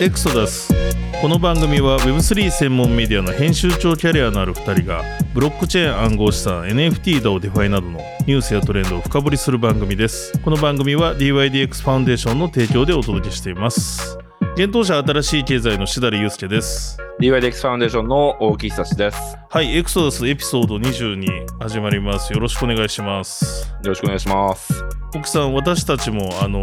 エクソダス。この番組は Web3 専門メディアの編集長キャリアのある2人がブロックチェーン暗号資産 NFT だをデファイなどのニュースやトレンドを深掘りする番組です。この番組は DYDX ファウンデーションの提供でお届けしています。幻冬舎新しい経済の設楽悠介です。DYDX ファウンデーションの大木久志です。はいエクソダスエピソード22始まりますよろしくお願いしますよろしくお願いします。奥さん私たちもあの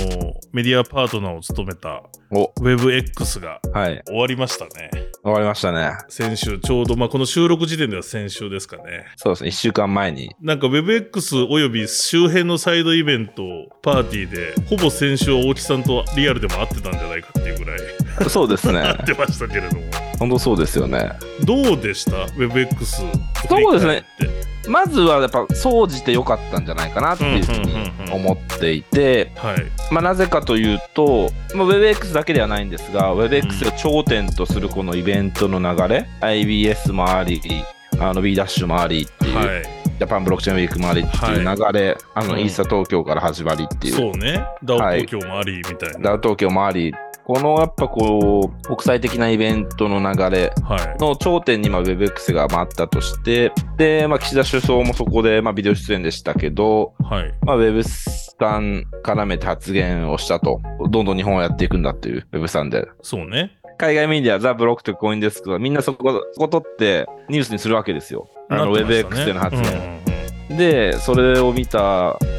メディアパートナーを務めたお、WebX がはい。終わりましたね終わりましたね。先週ちょうど、まあ、この収録時点では先週ですかねそうですね。一週間前に。なんか WebX および周辺のサイドイベントパーティーでほぼ先週は大木さんとリアルでも会ってたんじゃないかっていうぐらいそうですね。会ってましたけれども本当そうですよね。どうでした？WebX そうですね。まずはやっぱ、総じて良かったんじゃないかなっていうふうにうんうんうんうん思っていて、はい。まあなぜかというと、まあ、WebX だけではないんですが、WebX が頂点とするこのイベントの流れ、IBS もあり、あの B ダッシュもありっていう、はい。ジャパンブロックチェーンウィークもありっていう流れ、あのうん。イーサ東京から始まりっていう。そうね。はい。東京もありみたいな、ダウ東京もあり、このやっぱこう、国際的なイベントの流れはい。の頂点にまあ WebX が回ったとして、で、まあ、岸田首相もそこでまあビデオ出演でしたけど、はい。まあ、Web さん絡めて発言をしたと、どんどん日本をやっていくんだっていう Web さんで。そうね。海外メディア、ザ・ブロックとコインデスクはみんなそこ、そこ取ってニュースにするわけですよ。あのね。WebX での発言。うんうんうん。で、それを見た、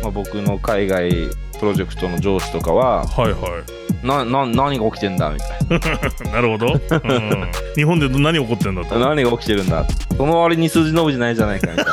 まあ、僕の海外プロジェクトの上司とかは、はいはいな、な、何が起きてんだみたいな。なるほど、うん。日本で何起こってんだと。何が起きてるんだ。その割に数字伸びてないじゃないかみたい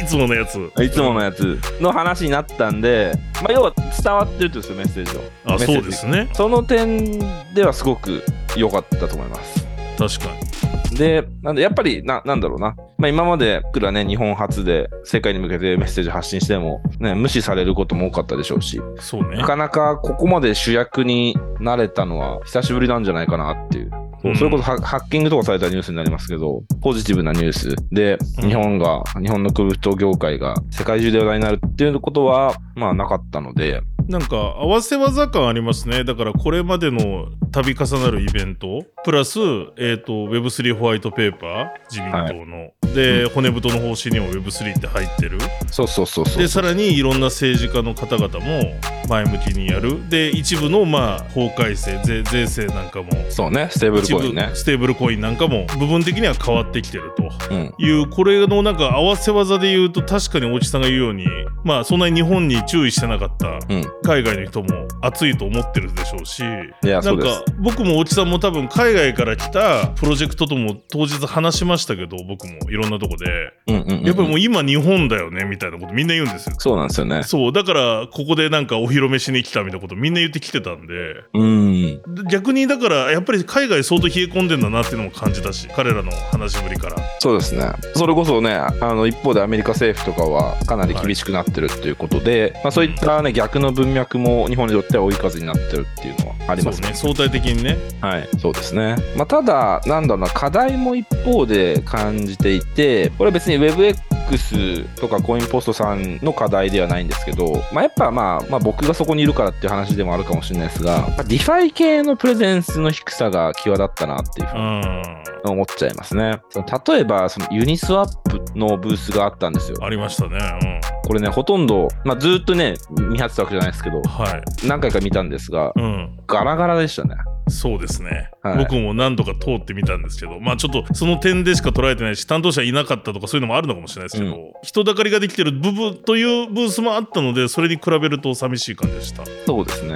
いつものやつ。ないつものやつ。の話になったんで、まあ、要は伝わってるとですよメッセージを。あそうですね。その点ではすごく良かったと思います。確かにでなんでやっぱりななんだろうな、まあ、今まで僕らね日本初で世界に向けてメッセージ発信しても、ね、無視されることも多かったでしょうし。そうね。なかなかここまで主役になれたのは久しぶりなんじゃないかなっていう。そうそれこそハハッキングとかされたニュースになりますけど、ポジティブなニュース。で、うん。日本が、日本のクリプト業界が世界中で話題になるっていうことは、まあなかったので、なんか合わせ技感ありますねだからこれまでの度重なるイベントプラス、えー、と Web3 ホワイトペーパー自民党の、で、骨太の方針にも Web3 って入ってるそうそうそうそう。でさらにいろんな政治家の方々も前向きにやるで一部のまあ法改正税税制なんかもそうね、ステーブルコインね。ステーブルコインなんかも部分的には変わってきてると。うん。いうこれのなんか合わせ技で言うと確かに大木さんが言うようにまあそんなに日本に注意してなかったうん。海外の人も熱いと思ってるでしょうしなんか。僕も大木さんも多分海外から来たプロジェクトとも当日話しましたけど僕もいろんなとこでうんうんうんうんやっぱりもう今日本だよねみたいなことみんな言うんですよ。そうなんですよね。そうだからここでなんかお披露目しに来たみたいなことみんな言ってきてたんでうん。逆にだからやっぱり海外相当冷え込んでんだなっていうのも感じたし彼らの話ぶりからそうですね。それこそね、あの一方でアメリカ政府とかはかなり厳しくなってるっていうことで、まあ、そういった、ね、逆の文脈も日本にとっては追い風になってるっていうのはありますそうね相対的にねはい、そうですね。まあ、ただ、なんだろうな、課題も一方で感じていて、これは別に WebX とかコインポストさんの課題ではないんですけど、まあ、やっぱまあ、まあ、僕がそこにいるからっていう話でもあるかもしれないですが、まあ、 DeFi 系のプレゼンスの低さが際立ったなっていうふうにうん思っちゃいますね。その例えば、その Uniswap のブースがあったんですよ。ありましたねこれね、ほとんど、まあ、ずーっとね、見張ってたわけじゃないですけどうん、はい何回か見たんですが、うんガラガラでしたね。そうですね、はい。僕も何度か通ってみたんですけどまあちょっとその点でしか捉えてないし担当者いなかったとかそういうのもあるのかもしれないですけど、う人だかりができてる部分というブースもあったのでそれに比べると寂しい感じでした、そうですね。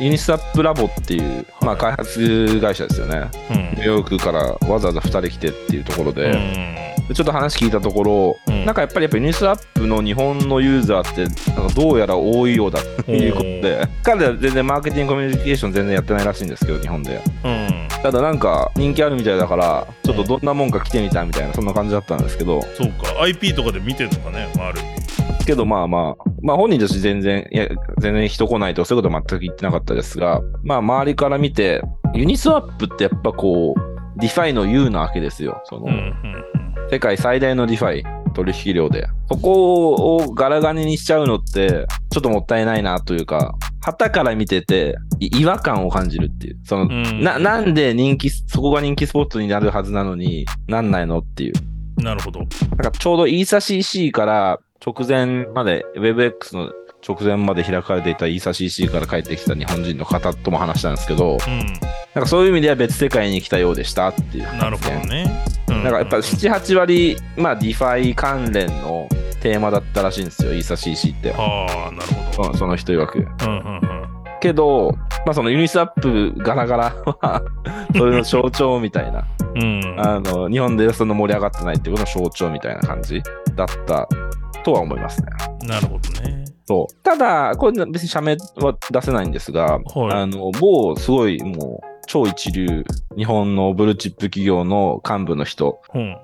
うん。ユニスワップラボっていう、まあ、開発会社ですよね。うん。ニューヨークからわざわざ2人来てっていうところで、うん。でちょっと話聞いたところ、うん。なんかやっぱりやっぱユニスワップの日本のユーザーってなんかどうやら多いようだということで、彼ら全然マーケティングコミュニケーション全然やってないらしいんですけど、日本で。うん。ただなんか人気あるみたいだから、ちょっとどんなもんか来てみたみたいな、そんな感じだったんですけど、そうか。IP とかで見てるのかね、まあ、ある意味けどまあまあ、まあ本人たち全然、いや、全然人来ないとかそういうことは全く言ってなかったですが、まあ周りから見て、 Uniswap ってやっぱこう、ディファイの U なわけですよ。その、うんうん世界最大の DeFi 取引量で。そこをガラガラににしちゃうのって、ちょっともったいないなというか、傍から見てて、い違和感を感じるっていう。その、うんな、なんで人気、そこが人気スポットになるはずなのに、なんないのっていう。なるほど。なんかちょうどイーサ CC から直前まで、WebX の直前まで開かれていたイーサ CC から帰ってきた日本人の方とも話したんですけど、うなんかそういう意味では別世界に来たようでしたっていう。ん。なるほどね。うんなんかやっぱ7、8割、まあ、 DeFi 関連のテーマだったらしいんですよ、 EthCC って。ああ、なるほど。うんその人曰く。うんうんうん。けど、まあそのユニスワップガラガラは、それの象徴みたいな、うん。あの、日本でその盛り上がってないっていうことの象徴みたいな感じだったとは思いますね。なるほどね。そう。ただ、これ別に社名は出せないんですが、はいあの、某すごいもう超一流、日本のブルーチップ企業の幹部の人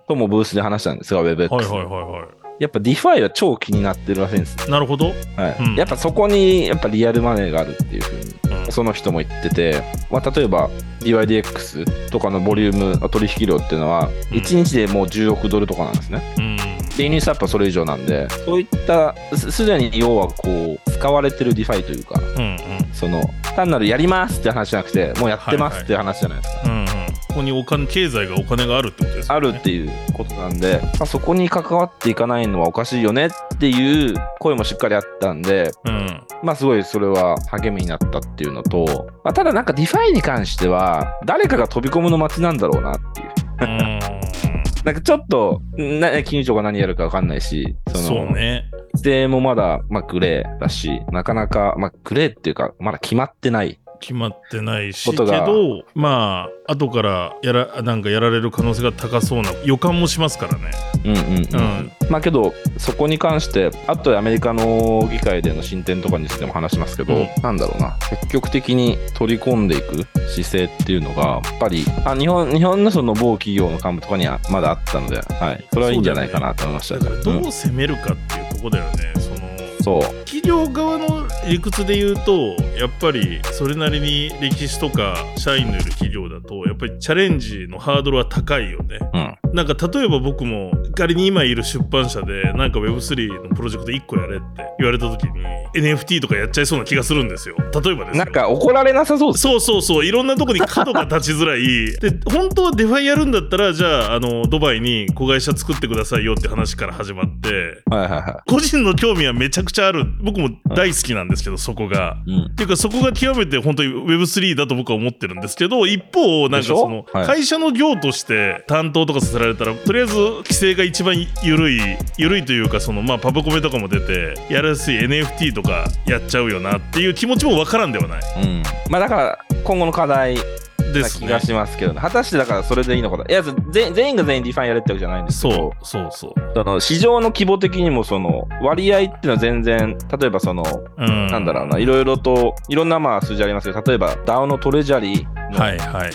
ともブースで話したんですが、WebX。はいはいはやっぱ DeFi は超気になってるらしいんです。い。なるほど。はいうんやっぱそこにやっぱリアルマネーがあるっていうふうに、うんその人も言ってて、まあ、例えば DYDX とかのボリューム取引量っていうのは、うん1日でもう10億ドルとかなんですね。うん。で、ユニスワップはそれ以上なんで、そういった、すすでに要はこう、使われてる DeFi というか、うんその、単なるやりますって話じゃなくて、もうやってますっていう話じゃないですか。うん。うんうん。ここにお金、経済がお金があるってことですよね。あるっていうことなんで、まあ、そこに関わっていかないのはおかしいよねっていう声もしっかりあったんで、うん。まあすごいそれは励みになったっていうのと、まあ、ただなんか DeFi に関しては、誰かが飛び込むの待ちなんだろうなっていう。うん。なんかちょっと、な金融庁が何やるかわかんないし、その、そうね。規制もまだ、まあ、グレーだし、なかなか、まあ、グレーっていうか、まだ決まってない。決まってないし、けど、まあ、後からやら、なんかやられる可能性が高そうな予感もしますからね。うんうんうん。うん。まあけど、そこに関して、あとでアメリカの議会での進展とかについても話しますけど、うん。なんだろうな、積極的に取り込んでいく姿勢っていうのが、やっぱり、あ日本日本のその某企業の幹部とかにはまだあったので、はい、それはいいんじゃないかなと思いました。だからどうん。う攻めるかっていうところだよね。そのそう。企業側の理屈で言うとやっぱりそれなりに歴史とか社員のいる企業だとやっぱりチャレンジのハードルは高いよね。うん。なんか例えば僕も仮に今いる出版社でなんか Web3 のプロジェクト1個やれって言われた時に NFT とかやっちゃいそうな気がするんですよ。例えばですよなんか怒られなさそうです。そうそうそういろんなとこに角が立ちづらいで本当は DeFi やるんだったらじゃああのドバイに子会社作ってくださいよって話から始まってはいはいは個人の興味はめちゃくちゃある僕も大好きなんですけどそこが。い。うん。っていうかそこが極めて本当に Web3 だと僕は思ってるんですけど一方なんかそのはい会社の業として担当とかさせられたらとりあえず規制が一番緩い緩いというかそのまあパブコメとかも出てやりやすい NFT とかやっちゃうよなっていう気持ちもわからんではないうん。まあだから、今後の課題な気が。しますけどね。果たしてだからそれでいいのかな。いや、全全員が全員 DeFi やれってわけじゃないんですけど、そうそうそう。その市場の規模的にもその割合っていうのは全然、例えばその、うん、なんだろうな、いろいろと、いろんなまあ数字ありますけど、例えば DAO のトレジャリーの。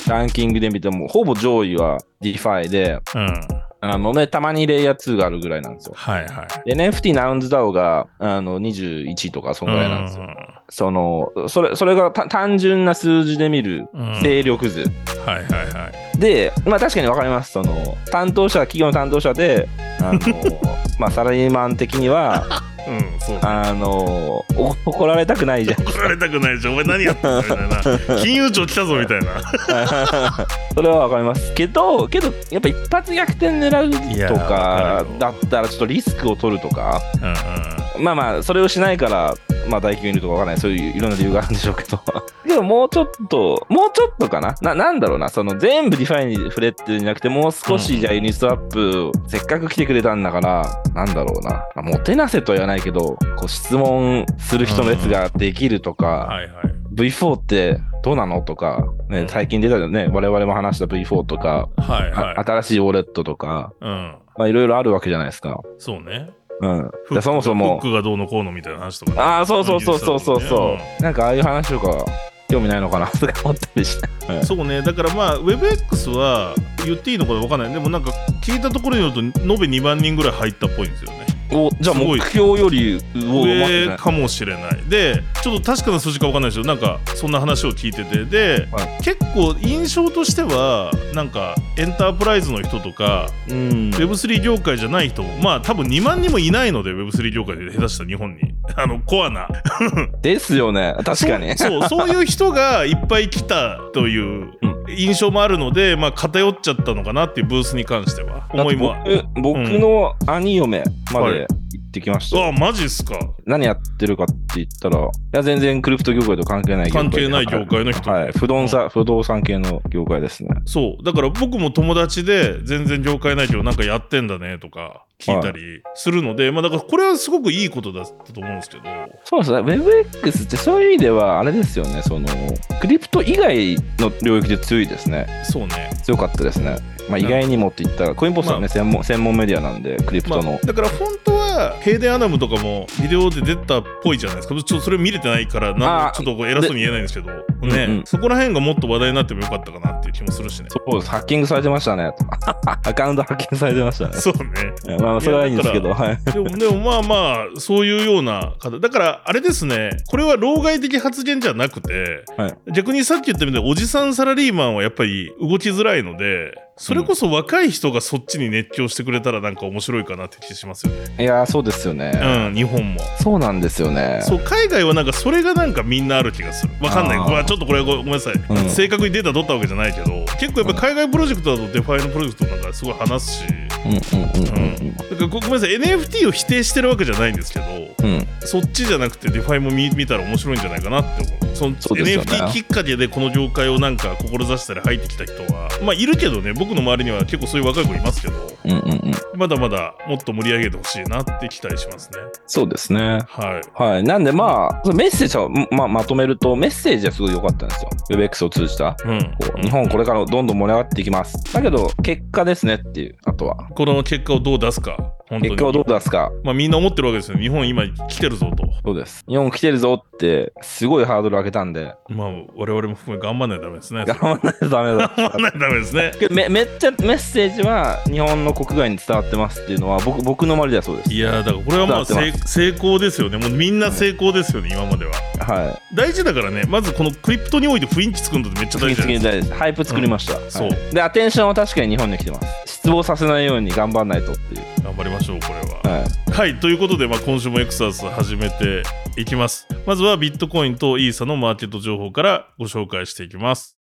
ランキングで見ても、ほぼ上位は DeFi で、うん。あのね、たまにレイヤー2があるぐらいなんですよ。はいはい。で NFT ナウンズ DAO があの21とかそんぐらいなんですよ。うその、それ、それがた単純な数字で見るうん勢力図。はいはいはい。で、まあ確かにわかります。その、担当者、企業の担当者で、あの、まあサラリーマン的には、うん、そう。あの、お怒られたくないじゃん。怒られたくないじゃん。お前何やってんのみたいな。金融庁来たぞみたいな。それはわかりますけど、けど、やっぱ一発逆転狙いうやとわかだったら、ちょっとリスクを取るとか、うんまあまあ、それをしないから、まあ大企業にいるとかわかんない。そういういろんな理由があるんでしょうけど。けど、もうちょっと、もうちょっとかな？な、なんだろうな？その全部 DeFi に触れってるんじゃなくて、もう少し、うんじゃあユニスワップ、せっかく来てくれたんだから、なんだろうな？まあもてなせとは言わないけど、こう質問する人の列ができるとか、はいはい。V4 ってどうなのとか、ね、最近出たよね、我々も話した V4 とか、はいはいあ。新しいウォレットとか、うん。まあいろいろあるわけじゃないですか。そうね。うん。そもそもフッ、クがどうのこうのみたいな話とかね。ああ、そうそうそうそうそううんそう。なんかああいう話とか、興味ないのかなとか思ったりして。は いそうね、だからまあ、WebX は言っていいのか分かんない。でもなんか聞いたところによると、延べ2万人ぐらい入ったっぽいんですよね。おじゃあ目標より上かもしれない。でちょっと確かな数字か分かんないですけどなんかそんな話を聞いてて。で、は結構印象としてはなんかエンタープライズの人とかうん。Web3 業界じゃない人もまあ多分2万人もいないので Web3 業界で下手したら日本に。あのコアな。ですよね。確かに。そうそういう人がいっぱい来たという印象もあるので、まあ、偏っちゃったのかなっていうブースに関しては。思いも。僕僕の兄嫁まはい。で行ってきました、あマジっすか？何やってるかって言ったらいや全然クリプト業界と関係ない業界。関係ない業界の人。はい、はい不動産不動産系の業界ですね。そう。だから僕も友達で全然業界ないけどなんかやってんだねとか聞いたりするので、まあだからこれはすごくいいことだったと思うんですけど。そうですね。WebX ってそういう意味ではあれですよね。そのクリプト以外の領域で強いですね。そうね。強かったですねまあ意外にもって言ったらコインポストはね、ま専門専門メディアなんでクリプトの、まあ、だから本当はヘイデンアダムとかもビデオで出たっぽいじゃないですか。ちょっとそれ見れてないからなんちょっとこう偉そうに言えないんですけどね、うんうん。そこら辺がもっと話題になってもよかったかなっていう気もするしね。そうですハッキングされてましたね。アカウントハッキングされてましたね。そうね。まあそれはいいんですけどはい。でもでもまあまあそういうような方だからあれですね。これは老害的発言じゃなくて、はい。逆にさっき言ったみたいにおじさんサラリーマンはやっぱり動きづらいのでそれこそ若い人がそっちに熱狂してくれたらなんか面白いかなって気しますよね。いやーそうですよね、うん、日本も。そうなんですよねそう海外はなんかそれがなんかみんなある気がする。わかんない。ちょっとこれごごめんなさい、うん正確にデータ取ったわけじゃないけど結構やっぱ海外プロジェクトだと DeFi のプロジェクトなんかすごい話すし。だからごごめんなさい。NFT を否定してるわけじゃないんですけどうん。うんそっちじゃなくて DeFi も見見たら面白いんじゃないかなって思う。そのそね。NFT きっかけでこの業界をなんか志したり入ってきた人はまあいるけどね僕の周りには結構そういう若い子いますけどうんうんうん。まだまだもっと盛り上げてほしいなって期待しますね。そうですね。はい。はい。なんでまあ、メッセージをままとめると、メッセージはすごい良かったんですよ。WebX を通じた。うん。日本これからどんどん盛り上がっていきます。だけど、結果ですねっていう、あとは。この結果をどう出すか本当に結果をどう出すか。まあみんな思ってるわけですよ日本今来てるぞとそうです。日本来てるぞって、すごいハードル上げたんで、まあ我々も含め頑張んないとダメですね頑張らないとダメだ。頑張んないとダメですね めめっちゃメッセージは日本の国外に伝わってますっていうのは僕僕の周りではそうです。いやーだからこれはまあ伝わって成成功ですよねもうみんな成功ですよね、今まではは大事だからねまずこのクリプトにおいて雰囲気作るのってめっちゃ大事です。ハイプ作りました。んそうはいで、アテンションは確かに日本に来てます。失望させないように頑張らないとっていう。頑張りましょうこれははい。はいということで、まあ、今週もエクソダス始めていきますまずはビットコインとイーサのマーケット情報からご紹介していきます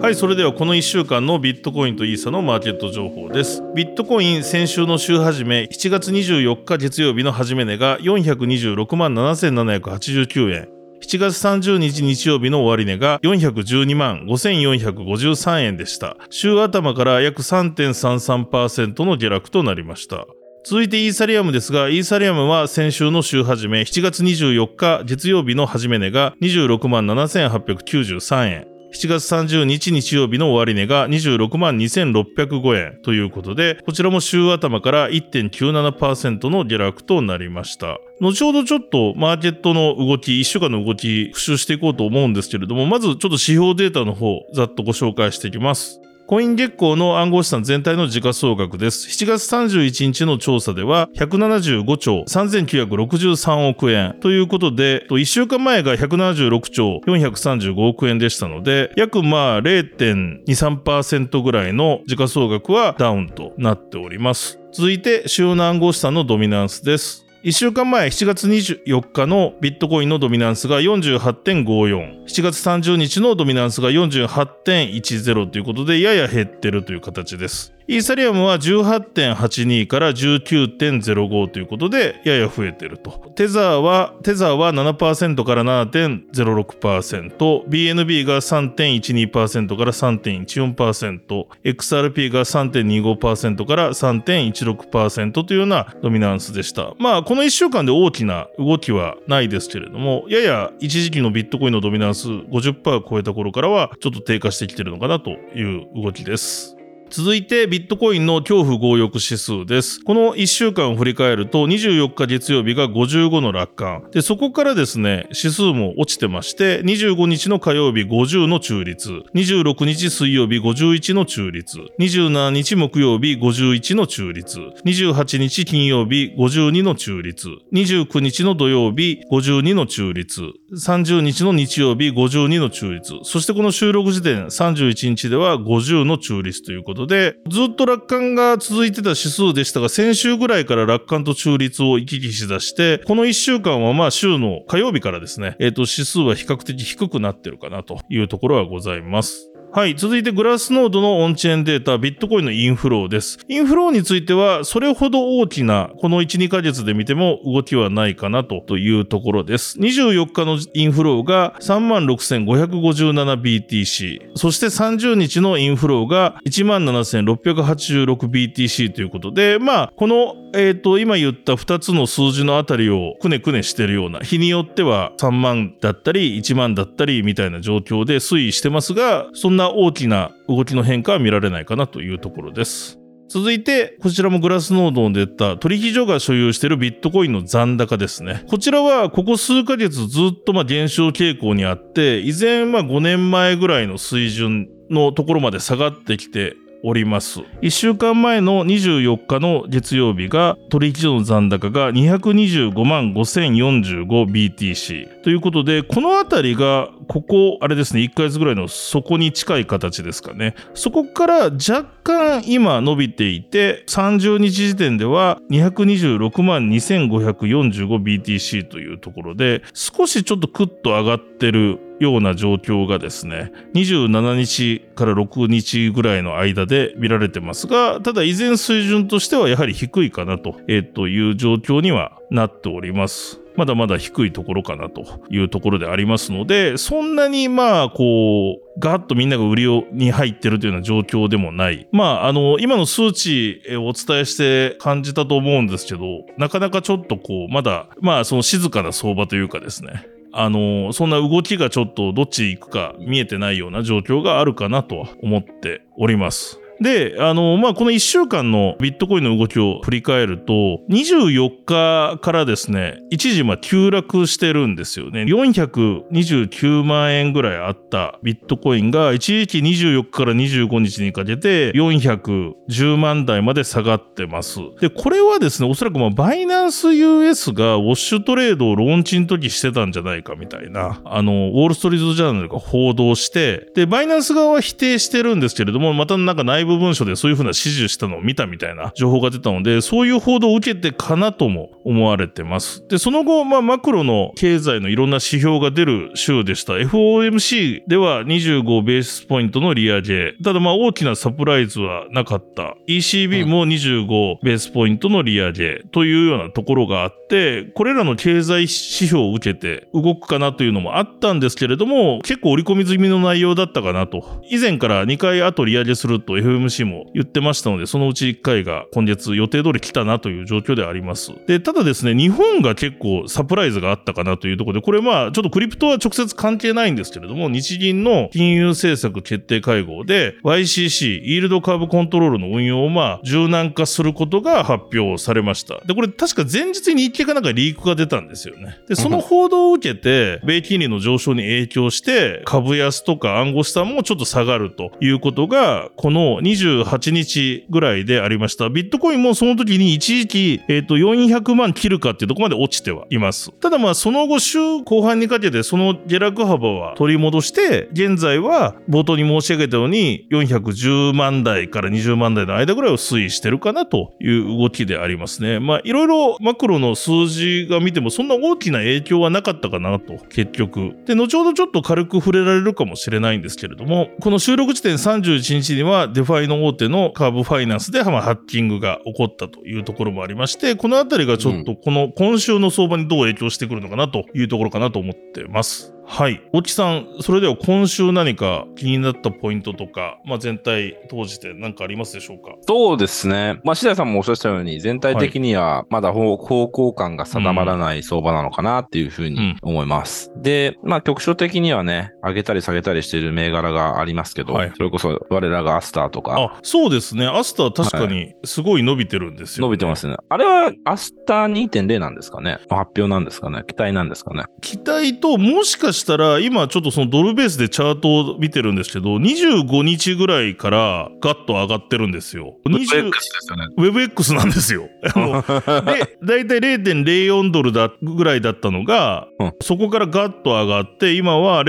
はい、それではこの1週間のビットコインとイーサのマーケット情報です。ビットコイン先週の週始め、7月24日月曜日の始め値が426万7789円。7月30日日曜日の終値が412万5453円でした。週頭から約3.33%の下落となりました。続いてイーサリアムですが、イーサリアムは先週の週始め、7月24日月曜日の始め値が26万7893円。7月30日日曜日の終値が26万2605円ということで、こちらも週頭から1.97%の下落となりました。後ほどちょっとマーケットの動き、1週間の動き、復習していこうと思うんですけれども、まずちょっと指標データの方、ざっとご紹介していきます。コイン月光の暗号資産全体の時価総額です。7月31日の調査では175兆3963億円ということで、1週間前が176兆435億円でしたので、約まあ0.23%ぐらいの時価総額はダウンとなっております。続いて主要な暗号資産のドミナンスです。1週間前7月24日のビットコインのドミナンスが48.54。7月30日のドミナンスが48.10ということでやや減ってるという形です。イーサリアムは18.82から19.05ということでやや増えてると。テザーは、テザーは7%から7.06%、BNB が3.12%から3.14%、XRP が3.25%から3.16%というようなドミナンスでした。まあ、この1週間で大きな動きはないですけれども、やや一時期のビットコインのドミナンス50%を超えた頃からはちょっと低下してきてるのかなという動きです。続いてビットコインの恐怖強欲指数です。この1週間を振り返ると24日月曜日が55の楽観。で、そこからですね、指数も落ちてまして、25日の火曜日50の中立、26日水曜日51の中立、27日木曜日51の中立、28日金曜日52の中立、29日の土曜日52の中立、30日の日曜日52の中立、そしてこの収録時点31日では50の中立ということことで、ずっと楽観が続いてた指数でしたが、先週ぐらいから楽観と中立を行き来しだして、この1週間はまあ週の火曜日からですね、えっ、と指数は比較的低くなってるかなというところはございます。はい。続いて、グラスノードのオンチェーンデータ、ビットコインのインフローです。インフローについては、それほど大きな、この1、2ヶ月で見ても動きはないかなとというところです。24日のインフローが 36,557BTC。そして30日のインフローが 17,686BTC ということで、まあ、この、えっ、と、今言った2つの数字のあたりをくねくねしてるような、日によっては3万だったり、1万だったりみたいな状況で推移してますが、そんな大きな動きの変化は見られないかなというところです。続いて、こちらもグラスノードで出た取引所が所有しているビットコインの残高ですね。こちらはここ数ヶ月ずっとま減少傾向にあって、依然ま5年前ぐらいの水準のところまで下がってきております。1週間前の24日の月曜日が取引所の残高が225万 5045BTC ということで、このあたりがここ、あれですね、1ヶ月ぐらいの底に近い形ですかね。そこから若干今伸びていて、30日時点では226万 2545BTC というところで、少しちょっとクッと上がってるような状況がですね、27日から6日ぐらいの間で見られてますが、ただ依然水準としてはやはり低いかなと、えーという状況にはなっております。まだまだ低いところかなというところでありますので、そんなにまあ、こう、ガーッとみんなが売りに入ってるというような状況でもない。まあ、あの、今の数値をお伝えして感じたと思うんですけど、なかなかちょっとこう、まだ、まあ、その静かな相場というかですね。あの、そんな動きがちょっとどっち行くか見えてないような状況があるかなとは思っております。で、あの、まあ、この1週間のビットコインの動きを振り返ると、24日からですね、一時ま急落してるんですよね。429万円ぐらいあったビットコインが、一時期24日から25日にかけて410万台まで下がってます。で、これはですね、おそらくま、バイナンス US がウォッシュトレードをローンチの時してたんじゃないかみたいな、あの、ウォールストリートジャーナルが報道して、で、バイナンス側は否定してるんですけれども、またなんか内部文書でそういうふうな指示したのを見たみたいな情報が出たので、そういう報道を受けてかなとも思われてます。で、その後、まあ、マクロの経済のいろんな指標が出る週でした。FOMC では25ベースポイントの利上げ。ただまあ、大きなサプライズはなかった。ECB も25ベースポイントの利上げというようなところがあって、これらの経済指標を受けて動くかなというのもあったんですけれども、結構織り込み済みの内容だったかなと。以前から2回後利上げすると FMC も言ってましたので、そのうち1回が今月予定通り来たなという状況であります。で、ただですね、日本が結構サプライズがあったかなというところで、これまあ、ちょっとクリプトは直接関係ないんですけれども、日銀の金融政策決定会合で YCC、イールドカーブコントロールの運用をまあ、柔軟化することが発表されました。で、これ確か前日に日経かなんかリークが出たんですよね。で、その報道を受けて、米金利の上昇に影響して、株安とか暗号資産もちょっと下がるということが、この28日ぐらいでありました。ビットコインもその時に一時期、えっ、と、400万切るかっていうとこまで落ちてはいます。ただまあ、その後週後半にかけてその下落幅は取り戻して、現在は冒頭に申し上げたように、410万台から20万台の間ぐらいを推移してるかなという動きでありますね。まあ、いろいろマクロの数字が見てもそんな大きな影響はなかったかなと、結局。で、後ほどちょっと軽く触れられるかもしれないんですけれども、この収録時点31日には DeFi の大手のカーブファイナンスでまハッキングが起こったというところもありまして、このあたりがちょっとこの今週の相場にどう影響してくるのかなというところかなと思ってます。はい。大木さん、それでは今週何か気になったポイントとか、まあ、全体通じて何かありますでしょうか？そうですね。まあ、白井さんもおっしゃったように、全体的にはまだ方方向感が定まらない相場なのかなっていうふうに思います。で、まあ、局所的にはね、上げたり下げたりしている銘柄がありますけど、はいそれこそ我らがアスターとか、あ、そうですね。アスター確かにすごい伸びてるんですよ、伸びてますね。あれはアスター2.0なんですかね？発表なんですかね？期待なんですかね？期待と、もしかしたら、今ちょっとそのドルベースでチャートを見てるんですけど、25日ぐらいからガッと上がってるんですよ。20ですよね。WebX なんですよ。で、だいたい0.04ドルだぐらいだったのが、うんそこからガッと上がって、今は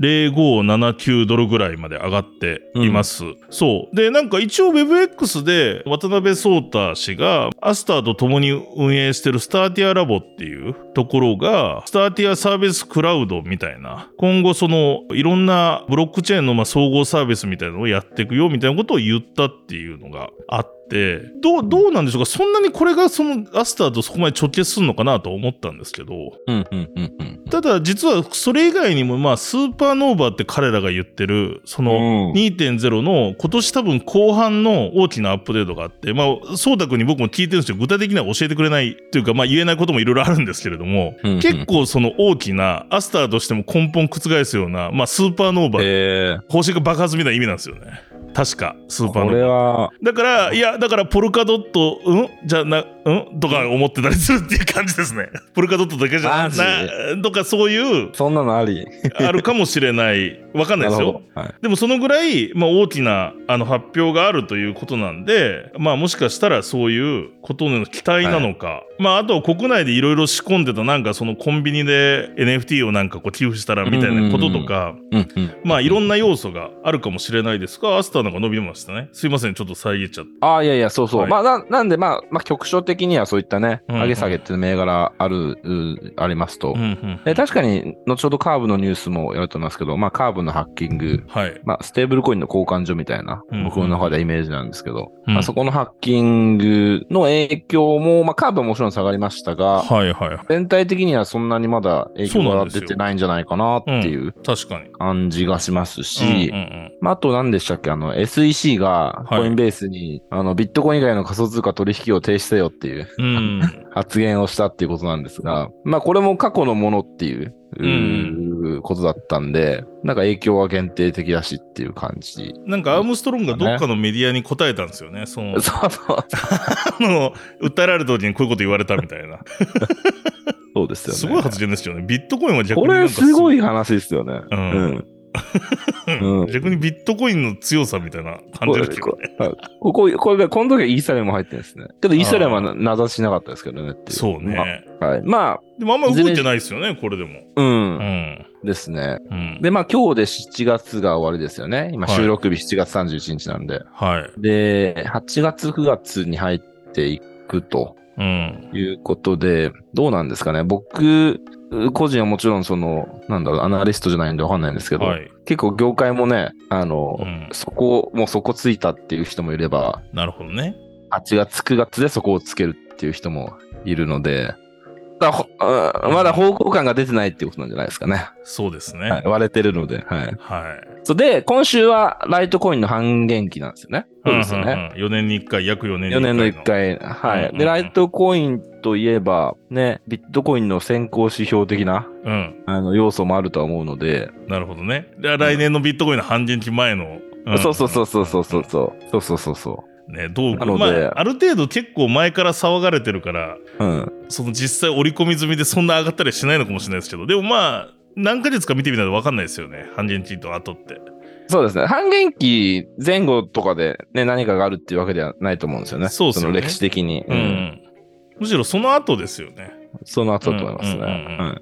0.0579ドルぐらいまで上がっています。そう。で、なんか一応 WebX で渡辺聡太氏がアスターと共に運営してるスターティアラボっていうところが、スターティアサービスクラウドみたいな、今後そのいろんなブロックチェーンのまあ総合サービスみたいなのをやっていくよみたいなことを言ったっていうのがあって、どう、どうなんでしょうか？そんなにこれがそのアスターとそこまで直結するのかなと思ったんですけど。ただ実はそれ以外にもまあスーパーノーバーって彼らが言ってるそのうん。2.0の今年多分後半の大きなアップデートがあってまあそうたくんに僕も聞いてるんですけど具体的には教えてくれないっていうかまあ言えないこともいろいろあるんですけれどもうんうん。結構その大きなアスターとしても根本覆すようなまあスーパーノーバーえー、方針が爆発みたいな意味なんですよね。確かスーパーこノーバー。だから、いや、だから、ポルカドット、うん？じゃな、うん？とか思ってたりするっていう感じですね。ポルカドットだけじゃな、とかそういう、そんなのあり？あるかもしれない。わかんないですよ。ど。はい。でもそのぐらい、まあ、大きなあの発表があるということなんで、まあ、もしかしたらそういうことの期待なのか、まあ、あとは国内でいろいろ仕込んでたなんかそのコンビニで NFT をなんかこう寄付したらみたいなこととか。まあいろんな要素があるかもしれないですが、アスターなんか伸びましたね。すいません、ちょっと遮っちゃって。ああ、いやいや、そうそう。はいまあな、なんで、まあ、まあ、局所的にはそういったね、上げ下げっていう銘柄ある、うありますと。うんうんで確かに、後ほどカーブのニュースもやると思いますけど、まあ、カーブのハッキング、はい。まあ、ステーブルコインの交換所みたいな、僕の中ではイメージなんですけど、うんまあ、そこのハッキングの影響も、まあ、カーブはもちろん下がりましたが、はいはい。全体的にはそんなにまだ影響が出てないんじゃないかなっていう。感じがしますし、あ、あと何でしたっけあの、SEC がはいコインベースに、あの、ビットコイン以外の仮想通貨取引を停止せよっていううん。発言をしたっていうことなんですが、まあ、これも過去のものっていう、うことだったんで、なんか影響は限定的だしっていう感じ。なんかアームストロングがどっかのメディアに答えたんですよね。その、そうそう。あの、訴えられた時にこういうこと言われたみたいな。そうですよね。すごい発言ですよね。ビットコインは逆にこれすごい話ですよね。うんうんうん逆にビットコインの強さみたいな感じですけどね。はいここ、これで、この時はイーサリアムも入ってるんですね。けど、イーサリアムはな名指ししなかったですけどね。そうね。まあ。はい。までもあんま動いてないですよね、これでも。あ、う。うんん。ですね。うん。で、まあ、今日で7月が終わりですよね。今、はい収録日7月31日なんで。はい。で、8月、9月に入っていくとうん。いうことで、どうなんですかね。僕、個人はもちろん、その、なんだろう、アナリストじゃないんでわかんないんですけど、はい。結構業界もね、あの、うん。そこ、もうそこついたっていう人もいれば、なるほどね。8月、9月でそこをつけるっていう人もいるので、だ まだ方向感が出てないっていうことなんじゃないですかね。そうですね。はい、割れてるので。はい。はい。そうで、今週はライトコインの半減期なんですよね。そうですよね。4年に1回、約4年に4年の1 1回回。はい。うんうんうんで、ライトコインといえば、ね、ビットコインの先行指標的なの。うん。あの要素もあるとは思うので、なるほどね。で来年のビットコインの半減期前の。んそうそうそうそうそうそうそう。そうそうそうそね、どうなのでまあ、ある程度結構前から騒がれてるから、う。うん。その実際織り込み済みでそんな上がったりはしないのかもしれないですけど、でもまあ、何ヶ月か見てみないと分かんないですよね。半減期と後って。そうですね。半減期前後とかでね、何かがあるっていうわけではないと思うんですよね。そうっすよねの歴史的に。うん。うん。むしろその後ですよね。その後だと思いますうんうんうんね。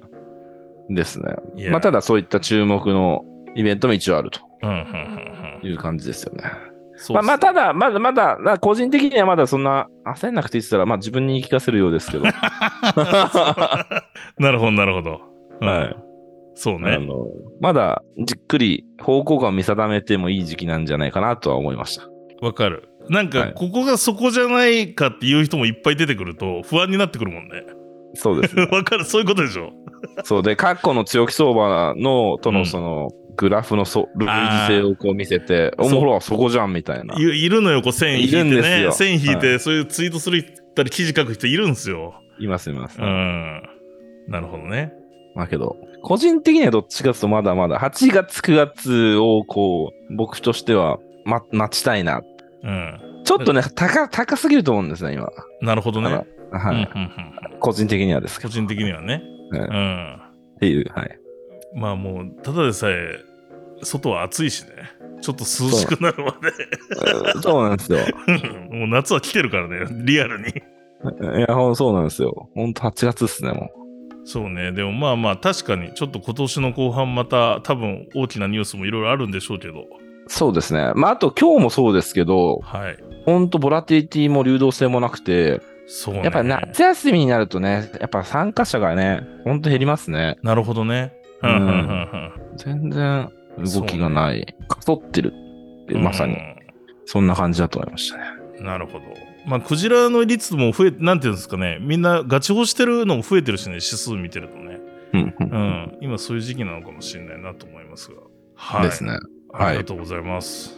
うん。ですね。まあ、ただそういった注目のイベントも一応あるとうん、うん、うん、うん。いう感じですよね。そうまあ、まあ、ただ、まだまだ、まあ個人的にはまだそんな焦んなくていいって言ったら、まあ自分に言い聞かせるようですけど。なるほど、なるほど。うんはい。そうね。あの、まだじっくり方向感を見定めてもいい時期なんじゃないかなとは思いました。わかる。なんか、はいここがそこじゃないかっていう人もいっぱい出てくると不安になってくるもんね。そうですね。わかる。そういうことでしょ。そうで、過去の強気相場の、とうんのその、グラフのそ類似性をこう見せて、おもろ、そこじゃんみたいな。いいるのよ、こう線引いてね。よ線引いて、はそういうツイートするったり記事書く人いるんですよ。いますいます。うん。なるほどね。まあけど、個人的にはどっちかというとまだまだ、8月9月をこう、僕としては、ま、待ちたいな。うん。ちょっとね、高、高すぎると思うんですね、今。なるほどね。はい、うんうんうん個人的にはですけど。個人的にはね。うんうん。っていう、はい。まあもう、ただでさえ、外は暑いしね。ちょっと涼しくなるまうん そうなんですよ。で。もう夏は来てるからね、リアルに。いや、ほんそうなんですよ。ほんと8月っすね、もそうね。でもまあまあ、確かに、ちょっと今年の後半また、多分大きなニュースもいろいろあるんでしょうけど。う。そうですね。まあ、あと今日もそうですけど、はい。ほんとボラティリティも流動性もなくて、そうね。やっぱ夏休みになるとね、やっぱ参加者がね、ほんと減りますね。なるほどね。うんうんうん全然動きがない。かそってるって、うん。まさにう。そんな感じだと思いましたね。んなるほど。まあ、クジラの率も増え、なんていうんですかね。みんなガチホしてるのも増えてるしね、指数見てるとね。うん、う。うんん。今そういう時期なのかもしれないなと思いますが。はい。ですね。はいありがとうございます。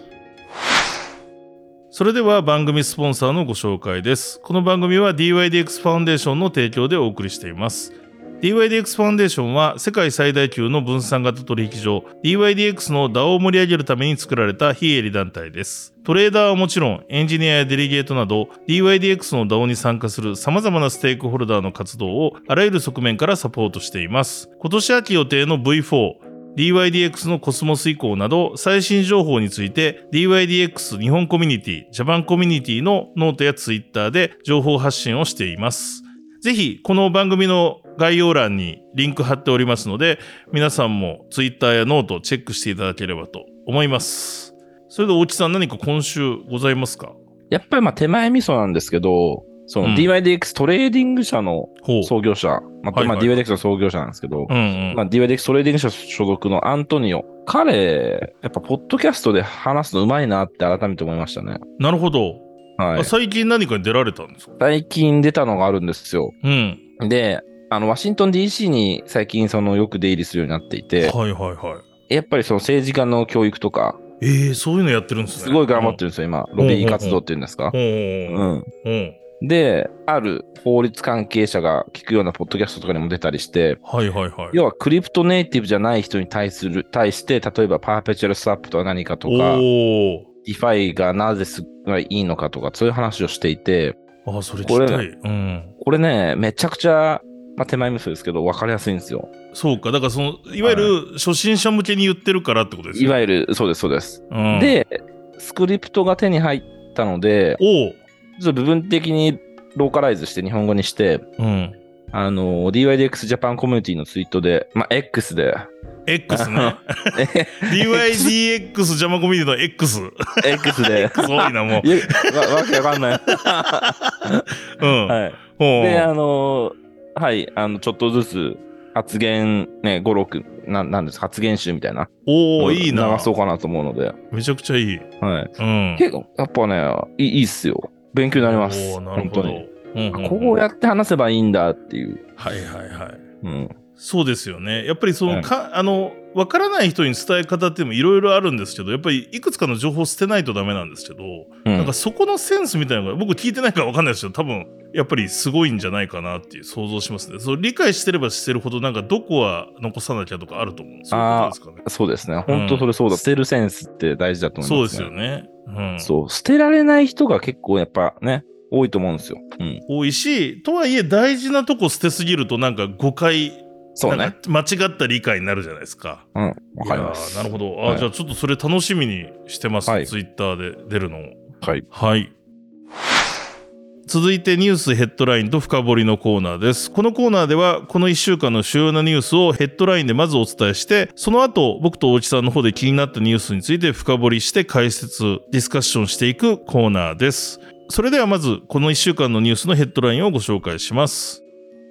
それでは番組スポンサーのご紹介です。この番組は DYDX ファウンデーションの提供でお送りしています。DYDX ファンデーションは世界最大級の分散型取引所 DYDX の DAO を盛り上げるために作られた非営利団体です。トレーダーはもちろんエンジニアやデリゲートなど DYDX の DAO に参加する様々なステークホルダーの活動をあらゆる側面からサポートしています。今年秋予定の V4 DYDX のコスモス移行など最新情報について DYDX 日本コミュニティ、ジャパンコミュニティのノートやツイッターで情報発信をしています。ぜひこの番組の概要欄にリンク貼っておりますので皆さんもツイッターやノートをチェックしていただければと思います。それで大木さん何か今週ございますか？やっぱりまあ手前味噌なんですけど、そのうん DYDX トレーディング社の。創業者、まあまあはいはい DYDX の創業者なんですけど、うんうん。まあ、DYDX トレーディング社所属のアントニオ。彼、やっぱポッドキャストで話すのうまいなって改めて思いましたね。なるほど、はい。あ最近何かに出られたんですか？最近出たのがあるんですよ。うん。で、あの、ワシントン DC に最近そのよく出入りするようになっていて、はいはいはい。やっぱりその政治家の教育とか、ええそういうのやってるんですね。すごい頑張ってるんですよ、今。ロビー活動っていうんですか？う。ん。で、ある法律関係者が聞くようなポッドキャストとかにも出たりして、はいはいはい。要はクリプトネイティブじゃない人に対する、対して、例えば perpetual swap とは何かとか、お DeFi がなぜすごいいいのかとか、そういう話をしていて、お。あ、それ聞きたい。うん。これね、めちゃくちゃ、まあ、手前味噌ですけど、わかりやすいんですよ。そうか。だからその、いわゆる初心者向けに言ってるからってことですよ。いわゆる、そうです、そうです。うん、で、スクリプトが手に入ったので、おう。ちょっと部分的にローカライズして日本語にして、うん。あの、DYDX ジャパンコミュニティのツイートで、まあ、X で、X ね。DYDX ジャマコミュニティの X。X で、すごいな、もう。わわけわかんない。うん。はい。ほうで、あの、はい、あの、ちょっとずつ発言、ね、5、6、ななんです発言集みたいな。おおいいな流。そうかなと思うので、めちゃくちゃいい。はい。うん。結構、やっぱね、いいいいっすよ。勉強になります。おーなるほど。本当に。うんうんこうやって話せばいいんだっていう。はいはいはい。うん。そうですよね。やっぱりその、はいかあの分からない人に伝え方ってもいろいろあるんですけどやっぱりいくつかの情報を捨てないとダメなんですけど、うんなんかそこのセンスみたいなのが僕聞いてないから分かんないですけど多分やっぱりすごいんじゃないかなっていう想像しますね。そう理解してればしてるほどなんかどこは残さなきゃとかあると思うんですよ。あーそういうことですかね。そうですね。本当それそうだ。捨てるセンスって大事だと思いそうまね。ですすよね。うん、そう。捨てられない人が結構やっぱね、多いと思うんですよ。うん。多いしとはいえ大事なとこ捨てすぎるとなんか誤解そうね間違った理解になるじゃないですか。うん。わかります。なるほど。あ、はいじゃあちょっとそれ楽しみにしてます。はいツイッターで出るのを。はい。はい。続いてニュースヘッドラインと深掘りのコーナーです。このコーナーではこの1週間の主要なニュースをヘッドラインでまずお伝えして、その後僕と大内さんの方で気になったニュースについて深掘りして解説、ディスカッションしていくコーナーです。それではまずこの1週間のニュースのヘッドラインをご紹介します。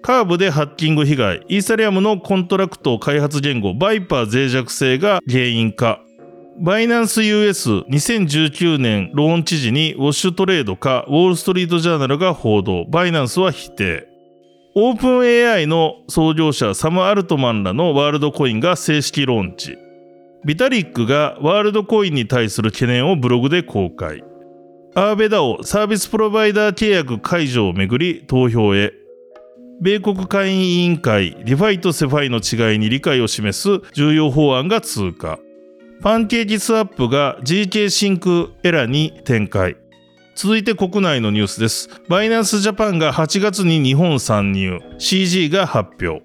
カーブでハッキング被害、イーサリアムのコントラクト開発言語、 Vyper 脆弱性が原因か。バイナンス US2019 年ローンチ時にウォッシュトレードかウォールストリートジャーナルが報道、バイナンスは否定。 OpenAI の創業者サム・アルトマンらのワールドコインが正式ローンチ。ビタリックがワールドコインに対する懸念をブログで公開。AAVE DAO サービスプロバイダー契約解除をめぐり投票へ。米国下院委員会 DeFi と CeFi の違いに理解を示す重要法案が通過。パンケーキスワップが GK シンクエラに展開。続いて国内のニュースです。バイナンスジャパンが8月に日本参入。CG が発表。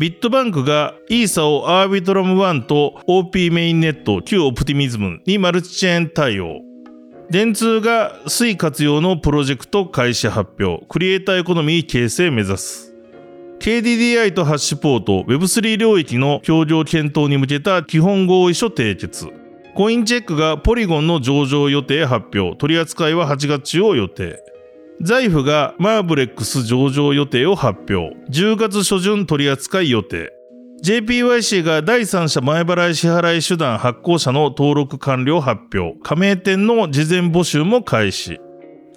ビットバンクがイーサをアービトラム1と OP メインネット旧オプティミズムにマルチチェーン対応。電通が水活用のプロジェクト開始発表。クリエイターエコノミー形成目指す。KDDI とハッシュポート Web3 領域の協業検討に向けた基本合意書締結。コインチェックがポリゴンの上場予定発表。取扱いは8月中を予定。財布がマーブレックス上場予定を発表。10月初旬取扱い予定。JPYC が第三者前払い支払い手段発行者の登録完了発表。加盟店の事前募集も開始。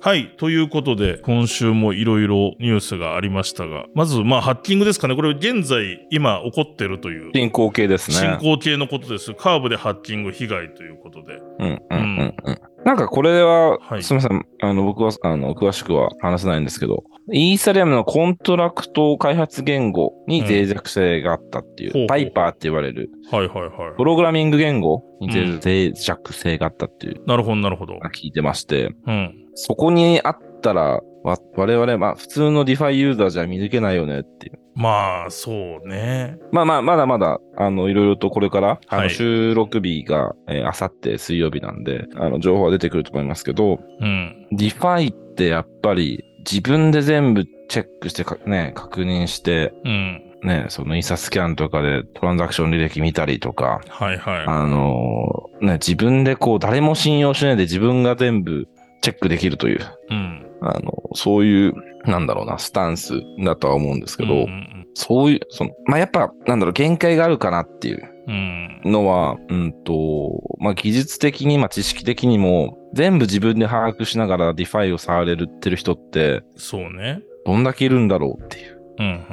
はい。ということで、今週もいろいろニュースがありましたが、まず、まあ、ハッキングですかね。これ、現在、今起こってるという。進行形ですね。進行形のことです。カーブでハッキング被害ということで。うんうんうんうん。なんかこれは、はいすみません。あの、僕は、あの、詳しくは話せないんですけど、イーサリアムのコントラクト開発言語に脆弱性があったっていう、ほうほう Vyper って言われる、はいはいはいプ。ログラミング言語にうん脆弱性があったっていうなるほどなるほど聞いてまして、うん。そこにあったら、わ我々、まあ、普通の DeFi ユーザーじゃ見抜けないよねっていう。まあ、そうね。まあまあ、まだまだ、あの、いろいろとこれから、あの、はい収録日が、えー、あさって水曜日なんで、あの、情報は出てくると思いますけど、うん。 DeFi ってやっぱり自分で全部チェックしてか、ね、確認して、うん。ね、その Etherscan とかでトランザクション履歴見たりとか、はいはい。あのーね、自分でこう誰も信用しないで自分が全部チェックできるという、うん。あの、そういう、なんだろうな、スタンスだとは思うんですけど、うんうんそういう、その、まあ、やっぱ、なんだろう、限界があるかなっていううん。のは、うんと、まあ、技術的に、まあ、知識的にも、全部自分で把握しながら DeFi を触れるってる人って、そうね。どんだけいるんだろうっていう。うん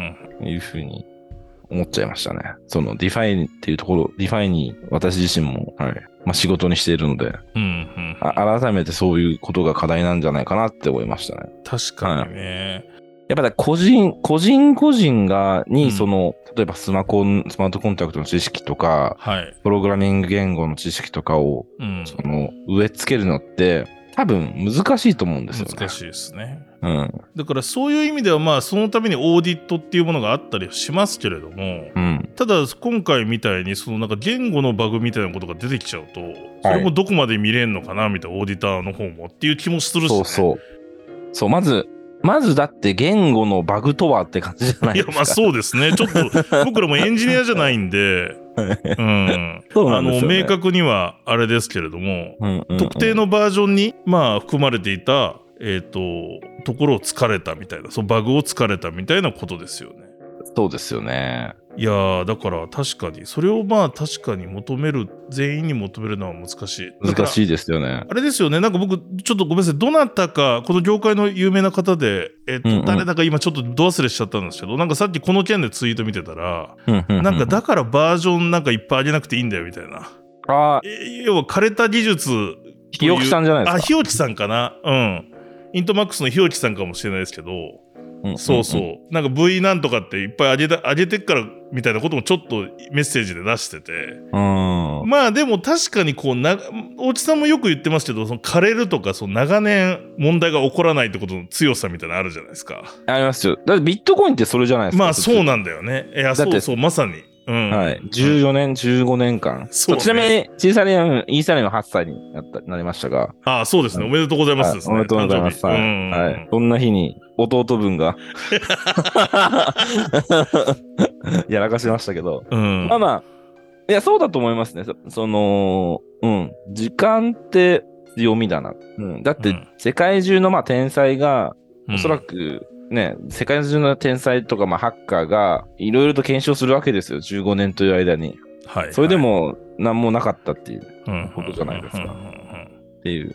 うん。いうふうに思っちゃいましたね。その DeFi っていうところ、 DeFi に私自身も、はい。まあ仕事にしているので、うんうん。あ改めてそういうことが課題なんじゃないかなって思いましたね。確かにね。やっぱり個人、個人個人が、うんに、その、例えばスマコン、スマートコンタクトの知識とか、はい。プログラミング言語の知識とかを、うん。その、植え付けるのって、多分難しいと思うんですよね。難しいですね。うん。だからそういう意味ではまあそのためにオーディットっていうものがあったりしますけれどもうん。ただ今回みたいにそのなんか言語のバグみたいなことが出てきちゃうとそれもどこまで見れんのかなみたいなオーディターの方もっていう気もするし、ね、そうそう。そう、まず、まずだって言語のバグとはって感じじゃないいやですか。まあそうですねちょっと僕らもエンジニアじゃないんで、うん、そうなあんですよ、ね。の明確にはあれですけれどもうんうんうん特定のバージョンにまあ含まれていたえっ、とところを突かれたみたいなそのバグを突かれたみたいなことですよね。そうですよね。いやーだから確かにそれをまあ確かに求める全員に求めるのは難しい。い。難しいですよね。あれですよねなんか僕ちょっとごめんなさいどなたかこの業界の有名な方で、えっとうんうん誰だか今ちょっとど忘れしちゃったんですけどなんかさっきこの件でツイート見てたら、うんうんうんなんかだからバージョンなんかいっぱい上げなくていいんだよみたいな。あえ要は枯れた技術というひよきさんじゃないですか。あひよきさんかなうん。イントマックスのひよきさんかもしれないですけど、うんそうそう。なんか V なんとかっていっぱい上げた、上げてっからみたいなこともちょっとメッセージで出してて。うん。うん。まあでも確かにこうな、大地さんもよく言ってますけど、その枯れるとか、その長年問題が起こらないってことの強さみたいなのあるじゃないですか。ありますよ。だってビットコインってそれじゃないですか。まあそうななんだよね。いや、そうそう、まさに。うん。はい。14年、15年間。そうねちなみに、小さいイーサリアム8歳になったなりましたが。ああ、そうですね。おめでとうございますね。はいおめでとうございます。はい。はい。そんな日に、弟分が、やらかしましたけど。うん。まあまあ、いや、そうだと思いますね。そその、うん。時間って強みだな。うん。だってうん、世界中のまあ天才が、うんおそらく、ね、世界中の天才とか、まあ、ハッカーが、いろいろと検証するわけですよ。15年という間に。はい。それでも、何もなかったっていう、うん、ことじゃないですかっていう。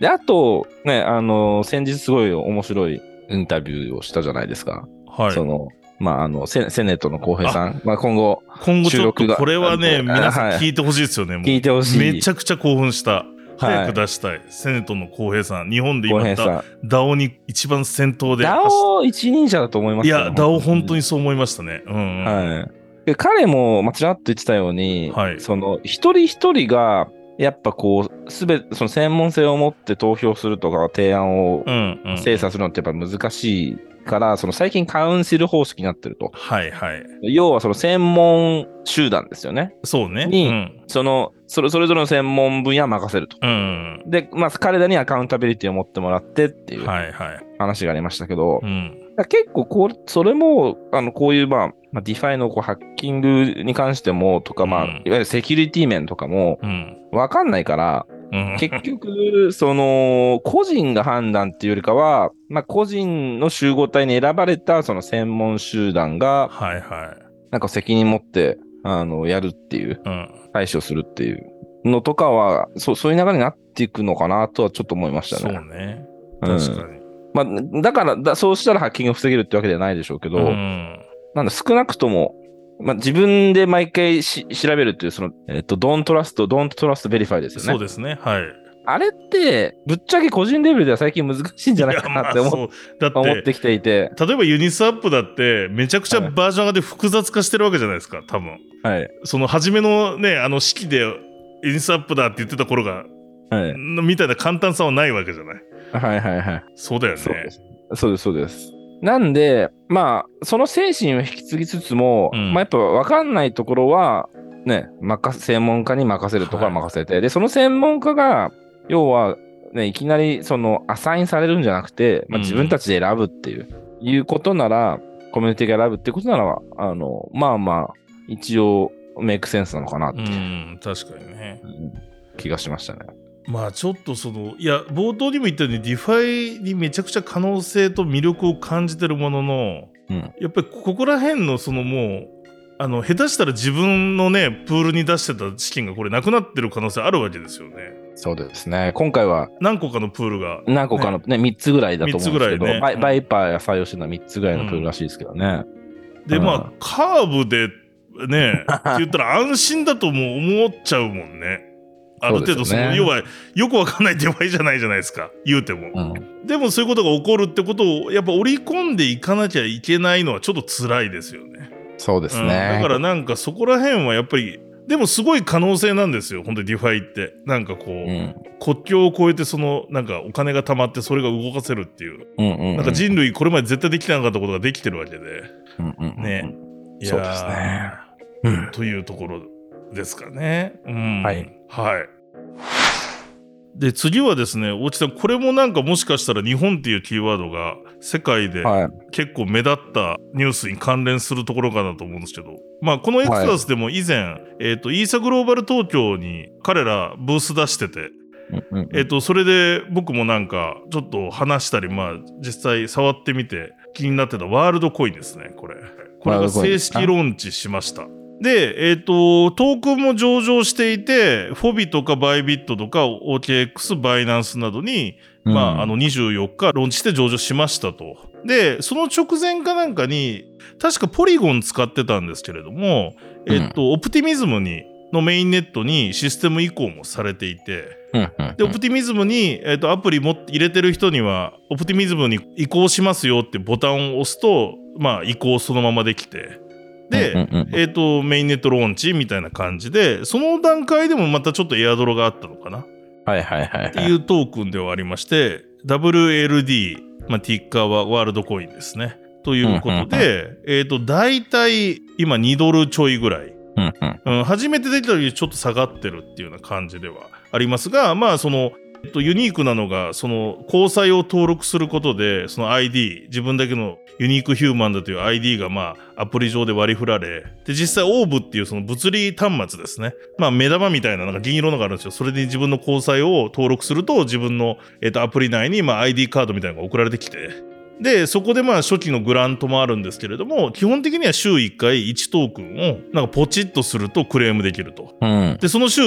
で、あと、ね、あの、先日すごい面白いインタビューをしたじゃないですか。はいその、まあ、あの、セセネットの浩平さん、まあ、今後、今後ちょっ収録がとこれはね、あ皆さんはい聞いてほしいですよね。もう聞いてほしい。めちゃくちゃ興奮した。早くは出したい。セネットの浩平さん。日本で今ダ、平さん。ダオに一番先頭でダオ一人者だと思いますよいや、ダオ本当に。にそう思いましたね。うん、うん。はい。で彼も、まあ、ちらっと言ってたように、はいその、一人一人が、やっぱこう、すべて、その専門性を持って投票するとか提案をうん、うん。精査するのってやっぱ難しいから、その最近カウンシル方式になってると。はいはい。要はその専門集団ですよね。そうね。にうん。その、それそれぞれの専門分野を任せると。うん。で、まあ、彼らにアカウンタビリティを持ってもらってっていうはいはい。話がありましたけど、うん。だから結構こう、それも、あの、こういう、まあ、まあ、 DeFi のこうハッキングに関しても、とか、まあ、うんいわゆるセキュリティ面とかも、うん。わかんないから、うん。結局、その、個人が判断っていうよりかは、まあ、個人の集合体に選ばれた、その専門集団が、はいはい。なんか責任持って、あの、やるっていう、うん。対処するっていうのとかは、そう、そういう流れになっていくのかなとはちょっと思いましたそうね。ね。うん確かに。まあ、だからだ、そうしたらハッキングを防げるってわけではないでしょうけど、うん。なんだ、少なくとも、まあ、自分で毎回し調べるっていう、その、えっ、と、don't trust, don't trust verify ですよね。そうですね。はい。あれって、ぶっちゃけ個人レベルでは最近難しいんじゃないかなって思,、まあそうだ思っって、てきていて、例えばユニスアップだって、めちゃくちゃはいバージョン上がって複雑化してるわけじゃないですか、多分。はい。その初めのね、あの式でユニスアップだって言ってた頃が、はい。みたいな簡単さはないわけじゃない。はいはいはい。そうだよね。そうです、そうです。なんで、まあ、その精神を引き継ぎつつも、うん。まあやっぱ分かんないところは、ね、任せ専門家に任せるところは任せて、で、その専門家が、要は、ね、いきなりそのアサインされるんじゃなくて、まあ、うん。自分たちで選ぶっていう、いうことなら、コミュニティが選ぶってことなら、あの、まあまあ、一応、 make sense なのかなってう、いうん確かにね。気がしましたね。まあちょっとその、いや、冒頭にも言ったように、 DeFi にめちゃくちゃ可能性と魅力を感じてるものの、うんやっぱりここら辺のそのもう、あの、下手したら自分のね、プールに出してた資金がこれなくなってる可能性あるわけですよね。そうですね。今回は何個かのプールが。何個かのね、3つぐらいだと思うんですけど、三つぐらいねうんバイバイパーが採用してるのは3つぐらいのプールらしいですけどね。で、うんまあ、カーブでね、って言ったら安心だとも思っちゃうもんね。ある程度その、ね要は、よくわかんないデバイじゃないじゃないですか、言うても。うんでもそういうことが起こるってことを、やっぱ織り込んでいかなきゃいけないのはちょっと辛いですよね。そうですうんね。だからなんかそこら辺はやっぱり、でもすごい可能性なんですよ、本当に DeFi って。なんかこう、うん国境を越えてその、なんかお金が貯まってそれが動かせるっていう。うんうんうんなんか人類これまで絶対できなかったことができてるわけで。うんうんうんねいやーそうですねうんというところですかね。うん。はい。はい。で、次はですね、大地さん、これもなんかもしかしたら日本っていうキーワードが世界ではい。結構目立ったニュースに関連するところかなと思うんですけど、まあ、このエクサスでも以前、えっ、と、イーサグローバル東京に彼らブース出してて、うんうんえっ、と、それで僕もなんかちょっと話したり、まあ、実際触ってみて気になってたワールドコインですね、これ。これが正式ローンチしました。で、えっ、と、トークンも上場していて、フォビとかバイビットとか OKX、バイナンスなどに、まあ、あ、の24日ローンチして上場しましたと。で、その直前かなんかに、確かポリゴン使ってたんですけれども、えっと、オプティミズムに、のメインネットにシステム移行もされていて、うんうんうん。で、オプティミズムに、えっと、アプリも入れてる人には、オプティミズムに移行しますよってボタンを押すと、まあ、移行そのままできて、で、うんうんうんえっ、と、メインネットローンチみたいな感じで、その段階でもまたちょっとエアドロがあったのかなはいはいはいはい。っていうトークンではありまして、WLD、まあ、ティッカーはワールドコインですね。ということで、えっ、と、大体今2ドルちょいぐらい。うんうんうん、初めて出た時ちょっと下がってるっていうような感じではありますが、まあ、その、えっと、ユニークなのが、その、交際を登録することで、その ID、自分だけのユニークヒューマンだという ID が、まあ、アプリ上で割り振られ、で、実際オーブっていうその物理端末ですね。まあ、目玉みたいな、なんか銀色のがあるんですよ。それで自分の交際を登録すると、自分の、えっと、アプリ内に、まあ、ID カードみたいなのが送られてきて、で、そこでまあ初期のグラントもあるんですけれども、基本的には週1回1トークンをなんかポチッとするとクレームできると。うんで、その週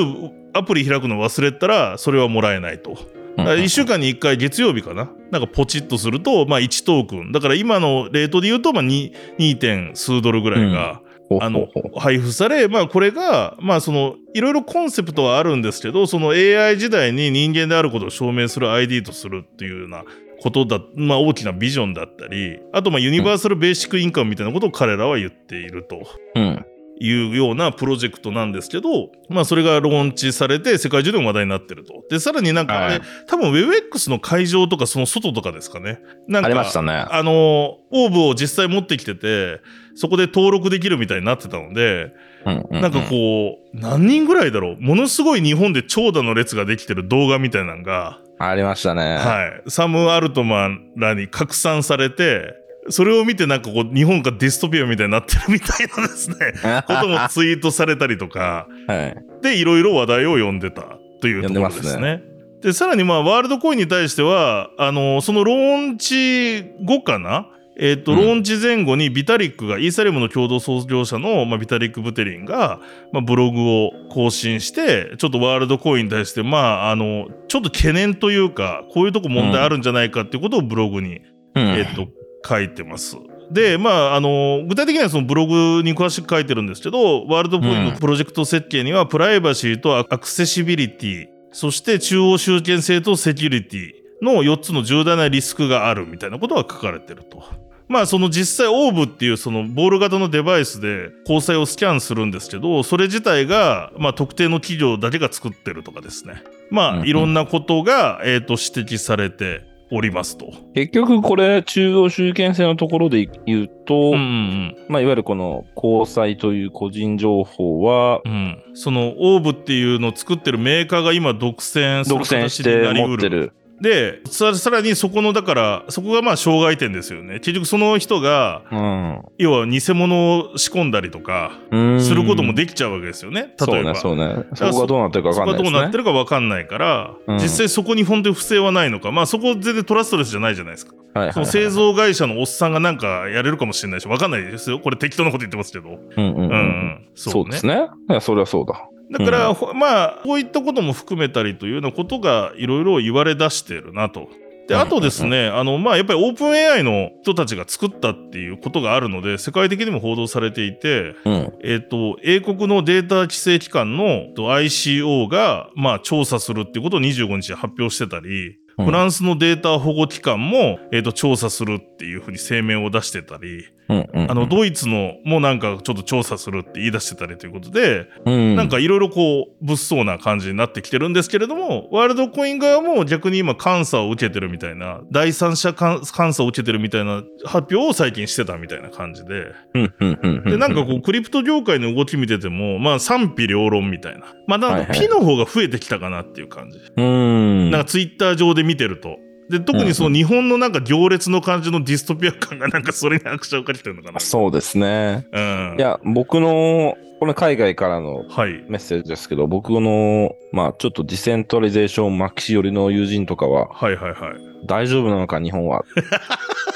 アプリ開くの忘れたらそれはもらえないと。うん1週間に1回月曜日かななんかポチッとすると、まあ、1トークンだから今のレートで言うと、まあ、2 2. 点数ドルぐらいが、ほうあの配布され、まあ、これが、まあ、そのいろいろコンセプトはあるんですけどその AI 時代に人間であることを証明する ID とするっていうようなことだ、まあ、大きなビジョンだったりあとまあユニバーサル・ベーシック・インカムみたいなことを彼らは言っていると。うん。いうようなプロジェクトなんですけど、まあそれがローンチされて世界中でも話題になってると。で、さらになんかあれ、はい多分 WebX の会場とかその外とかですかね。なんかありましたね。あの、オーブを実際持ってきてて、そこで登録できるみたいになってたので、うんうなんかこう、何人ぐらいだろうものすごい日本で長蛇の列ができてる動画みたいなのが、ありましたね。はい、サム・アルトマンらに拡散されて、それを見てなんかこう、日本がディストピアみたいになってるみたいなですね、こともツイートされたりとか、はい。で、いろいろ話題を呼んでたというところですね。で、さらにまあ、ワールドコインに対しては、あの、そのローンチ後かなえっ、と、うんローンチ前後にビタリックが、イーサリアムの共同創業者の、まあ、ビタリック・ブテリンが、まあ、ブログを更新して、ちょっとワールドコインに対して、まあ、あの、ちょっと懸念というか、こういうとこ問題あるんじゃないかっていうことをブログにうんえっと、書いてます。で、まあ、あの、具体的にはそのブログに詳しく書いてるんですけど、ワールドコインのプロジェクト設計には、プライバシーとアクセシビリティ、そして中央集権性とセキュリティの4つの重大なリスクがあるみたいなことが書かれてると。まあその実際オーブっていうそのボール型のデバイスで交際をスキャンするんですけど、それ自体がまあ特定の企業だけが作ってるとかですね。まあいろんなことがえっと指摘されておりますと。結局これ、中央集権制のところで言うと、うんうんまあ、いわゆるこの交際という個人情報はう、ん。そのオーブっていうのを作ってるメーカーが今独占する独占し形になてりうる。持ってる。でさ、さらにそこの、だから、そこがまあ障害点ですよね。結局その人が、うん。要は偽物を仕込んだりとか、うんすることもできちゃうわけですよね。例えば。そうね、そうね。そこがどうなってるか分そこがどうかんないですね。なってるか分かんないから、うん実際そこに本当に不正はないのか、まあそこ全然トラストレスじゃないじゃないですか。はいはいはいその製造会社のおっさんがなんかやれるかもしれないし、分かんないですよ。これ適当なこと言ってますけど。うんうんうん、うう。そうですね。いや、それはそうだ。だから、ほまあ、こういったことも含めたりというようなことがいろいろ言われ出してるなと。で、あとですね、あの、まあ、やっぱりオープン AI の人たちが作ったっていうことがあるので、世界的にも報道されていて、うん。えっ、と、英国のデータ規制機関のと ICO が、まあ、調査するっていうことを25日に発表してたり、フランスのデータ保護機関も、えっ、と、調査するっていうふうに声明を出してたり、うんうんあの、ドイツのもなんかちょっと調査するって言い出してたりということで、うんなんかいろいろこう、物騒な感じになってきてるんですけれども、ワールドコイン側も逆に今監査を受けてるみたいな、第三者監監査を受けてるみたいな発表を最近してたみたいな感じで、うんうんうんで、なんかこう、クリプト業界の動き見てても、まあ賛否両論みたいな。まあなんか否の方が増えてきたかなっていう感じ。うん。なんかツイッター上で見てると。で、特にその日本のなんか行列の感じのディストピア感がなんかそれに拍車をかけてるのかな。そうですね。うん。いや、僕の、これ海外からのはい。メッセージですけど、僕の、まあちょっと decentralization maxi 寄りの友人とかは、はいはいはい。大丈夫なのか日本は、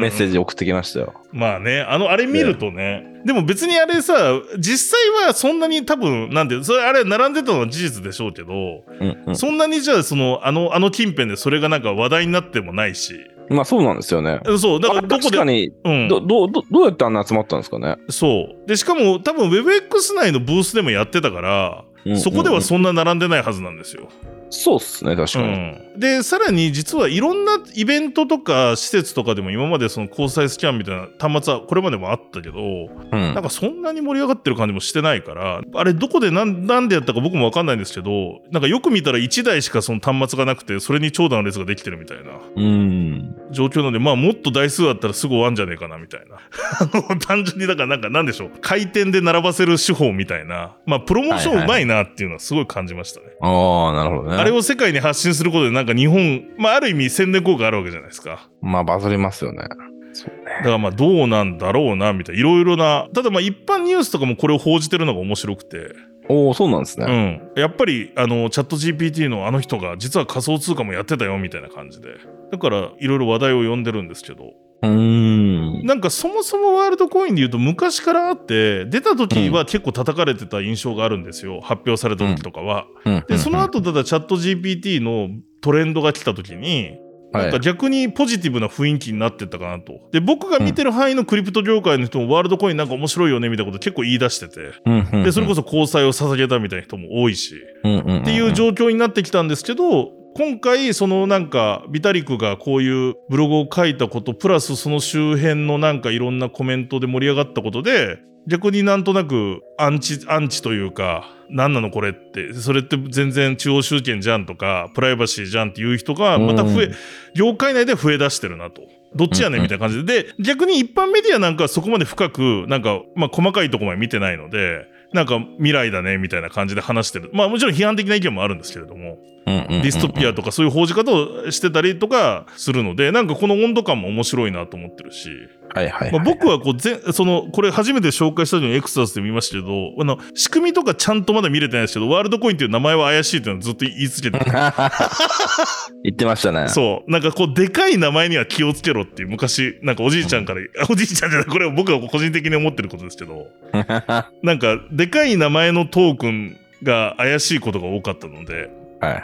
メッセージ。ジ送ってきましたよ。まあね、あの、あれ見るとね。でも別にあれさ、実際はそんなに多分、なんていう、それあれ並んでたのは事実でしょうけど、うんうん。そんなにじゃあその、あの、あの近辺でそれがなんか話題になってもないし。まあそうなんですよね。そう、だからどこで確か、に、うん。ど、ど、どどうやってあんな集まったんですかね？そう。で、しかも多分 WebX 内のブースでもやってたから、うんそこではそんな並んでないはずなんですよ。そうっすね、確かに。うん、で、さらに実はいろんなイベントとか施設とかでも今までその交際スキャンみたいな端末はこれまでもあったけど、うんなんかそんなに盛り上がってる感じもしてないから、あれどこでなんなんでやったか僕もわかんないんですけど、なんかよく見たら1台しかその端末がなくて、それに長蛇の列ができてるみたいなうん。状況なんで、まあもっと台数あったらすぐ終わんじゃねえかなみたいな。あの、単純にだからなんかなんでしょう、回転で並ばせる手法みたいな、まあプロモーションうまいなっていうのはすごい感じましたね。ああ、なるほどね。あれを世界に発信することでなんか日本、まあある意味宣伝効果あるわけじゃないですか。まあバズりますよね。そうね。だからまあどうなんだろうなみたいないろいろなただまあ一般ニュースとかもこれを報じてるのが面白くて、おお、そうなんですうね。ん、やっぱりあのチャット GPT のあの人が実は仮想通貨もやってたよみたいな感じでだからいろいろ話題を呼んでるんですけどうーん。なんかそもそもワールドコインで言うと昔からあって、出た時は結構叩かれてた印象があるんですよ。発表された時とかは。で、その後、ただチャット GPT のトレンドが来た時に、なんか逆にポジティブな雰囲気になってったかなと。で、僕が見てる範囲のクリプト業界の人もワールドコインなんか面白いよねみたいなこと結構言い出してて。はい、で、それこそ交際を捧げたみたいな人も多いし。っっていう状況になってきたんですけど、今回、そのなんか、ビタリクがこういうブログを書いたこと、プラスその周辺のなんかいろんなコメントで盛り上がったことで、逆になんとなくアンチ、アンチというか、何なのこれって、それって全然中央集権じゃんとか、プライバシーじゃんっていう人が、また増え、業界内で増え出してるなと。どっちやねんみたいな感じで。で、逆に一般メディアなんかはそこまで深く、なんか、まあ細かいところまで見てないので、なんか未来だねみたいな感じで話してる。まあもちろん批判的な意見もあるんですけれども、ディストピアとかそういう報じ方をしてたりとかするので、なんかこの温度感も面白いなと思ってるし、はいはい、まあ、僕はこうぜその、これ初めて紹介した時にエクサスで見ましたけど、あの、仕組みとかちゃんとまだ見れてないですけど、ワールドコインっていう名前は怪しいっていうのはずっと言い続けてて 言ってましたね。そう。なんかこう、でかい名前には気をつけろっていう、昔、なんかおじいちゃんから、おじいちゃんじゃない、これは僕が個人的に思ってることですけど、なんか、でかい名前のトークンが怪しいことが多かったので、はいはい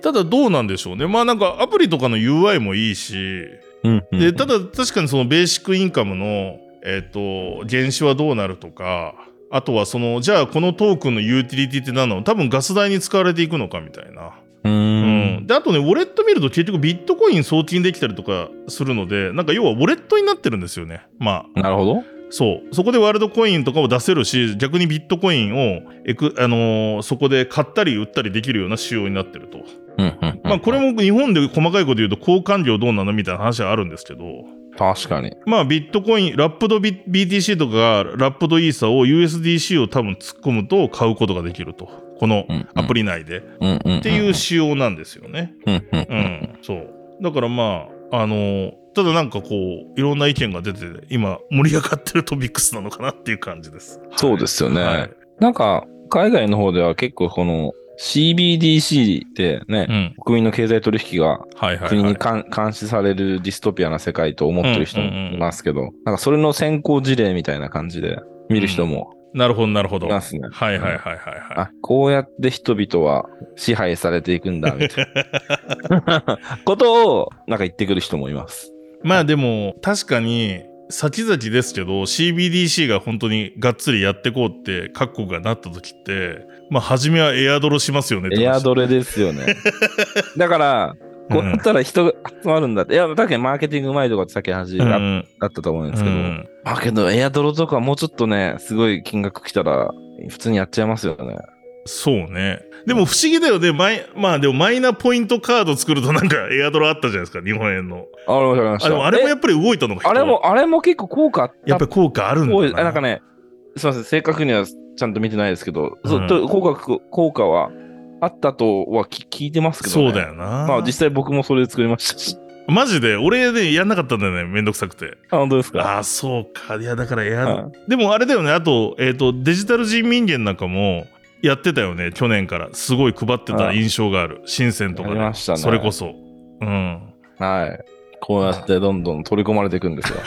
ただどうなんでしょうね。まあなんかアプリとかの UI もいいし、はい。で、ただ確かにそのベーシックインカムの、えっ、と、原資はどうなるとか、あとはその、じゃあこのトークンのユーティリティって何なの？多分ガス代に使われていくのかみたいな。ううんん。で、あとね、ウォレット見ると結局ビットコイン送金できたりとかするので、なんか要はウォレットになってるんですよね。まあ、なるほど。そう。そこでワールドコインとかを出せるし、逆にビットコインをエク、あのーそこで買ったり売ったりできるような仕様になってると。まあ、これも日本で細かいこと言うと交換料どうなのみたいな話はあるんですけど、確かに。まあ、ビットコイン、ラップド BTC とか、ラップドイーサを USDC を多分突っ込むと買うことができると。このアプリ内で。っっていう仕様なんですよね。うんうんう。ん、そう。だからまあ、あのーただなんかこう、いろんな意見が出て、今、盛り上がってるトピックスなのかなっていう感じです。そうですよねはいなんか、海外の方では結構この CBDC ってね、うん。国民の経済取引がはいはい、はい。国に監監視されるディストピアな世界と思ってる人もいますけど、なんかそれの先行事例みたいな感じで見る人もなるほど、なるほど。はいいますね。はいはいはいはい。あ、こうやって人々は支配されていくんだ、みたいな ことをなんか言ってくる人もいます。まあでも、確かに、先々ですけど、CBDC が本当にがっつりやってこうって各国がなった時って、まあ初めはエアドロしますよねエアドレですよね。だから、こうやったら人が集まるんだって。いや、確かにマーケティングうまいとかってさっき話あうんったと思うんですけど、うんまあけど、エアドロとかもうちょっとね、すごい金額来たら、普通にやっちゃいますよね。そうね。でも不思議だよね。マイまあでもマイナポイントカード作るとなんかエアドロあったじゃないですか、日本円の。あ、りました。ああれもやえっぱり動いたのがあれも、あれも結構効果あったやっぱり効果あるんだな。なんかね、すみません、正確にはちゃんと見てないですけど、うんずっと効果効果はあったとはき聞いてますけど、ね。そうだよな。まあ実際僕もそれで作りましたし。マジで、俺ね、やんなかったんだよね、めんどくさくて。あ、本当ですか？ああ、そうか。いや、だからエアドロ、はいでもあれだよね、あと、えっ、と、デジタル人民元なんかも、やってたよね、去年から。すごい配ってた印象がある。深センとかで。やりましたねそれこそ。うん。はい。こうやってどんどん取り込まれていくんですよ。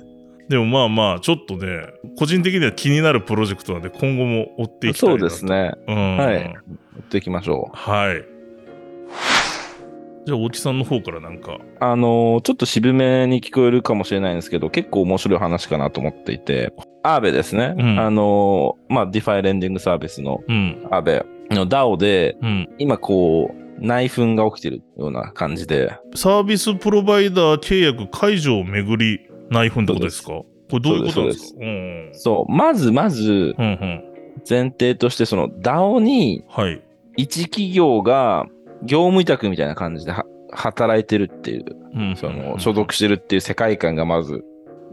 でもまあまあ、ちょっとね、個人的には気になるプロジェクトなんで、今後も追っていきたいなとそうです。ね。うん。はいやっていきましょう。はい。じゃあ、大木さんの方からなんか。あのーちょっと渋めに聞こえるかもしれないんですけど、結構面白い話かなと思っていて、Aave ですね。うんあのーまあ、 DeFi レンディングサービスのうん。 Aave の DAO で、うん。今こう、内紛が起きてるような感じで、サービスプロバイダー契約解除をめぐり内紛ってことですか？これどういうことなんですか？うん。そう、まずまずうんうん。前提として、その DAO にはい。一企業が業務委託みたいな感じでは働いてるっていう、うん。その所属してるっていう世界観がまず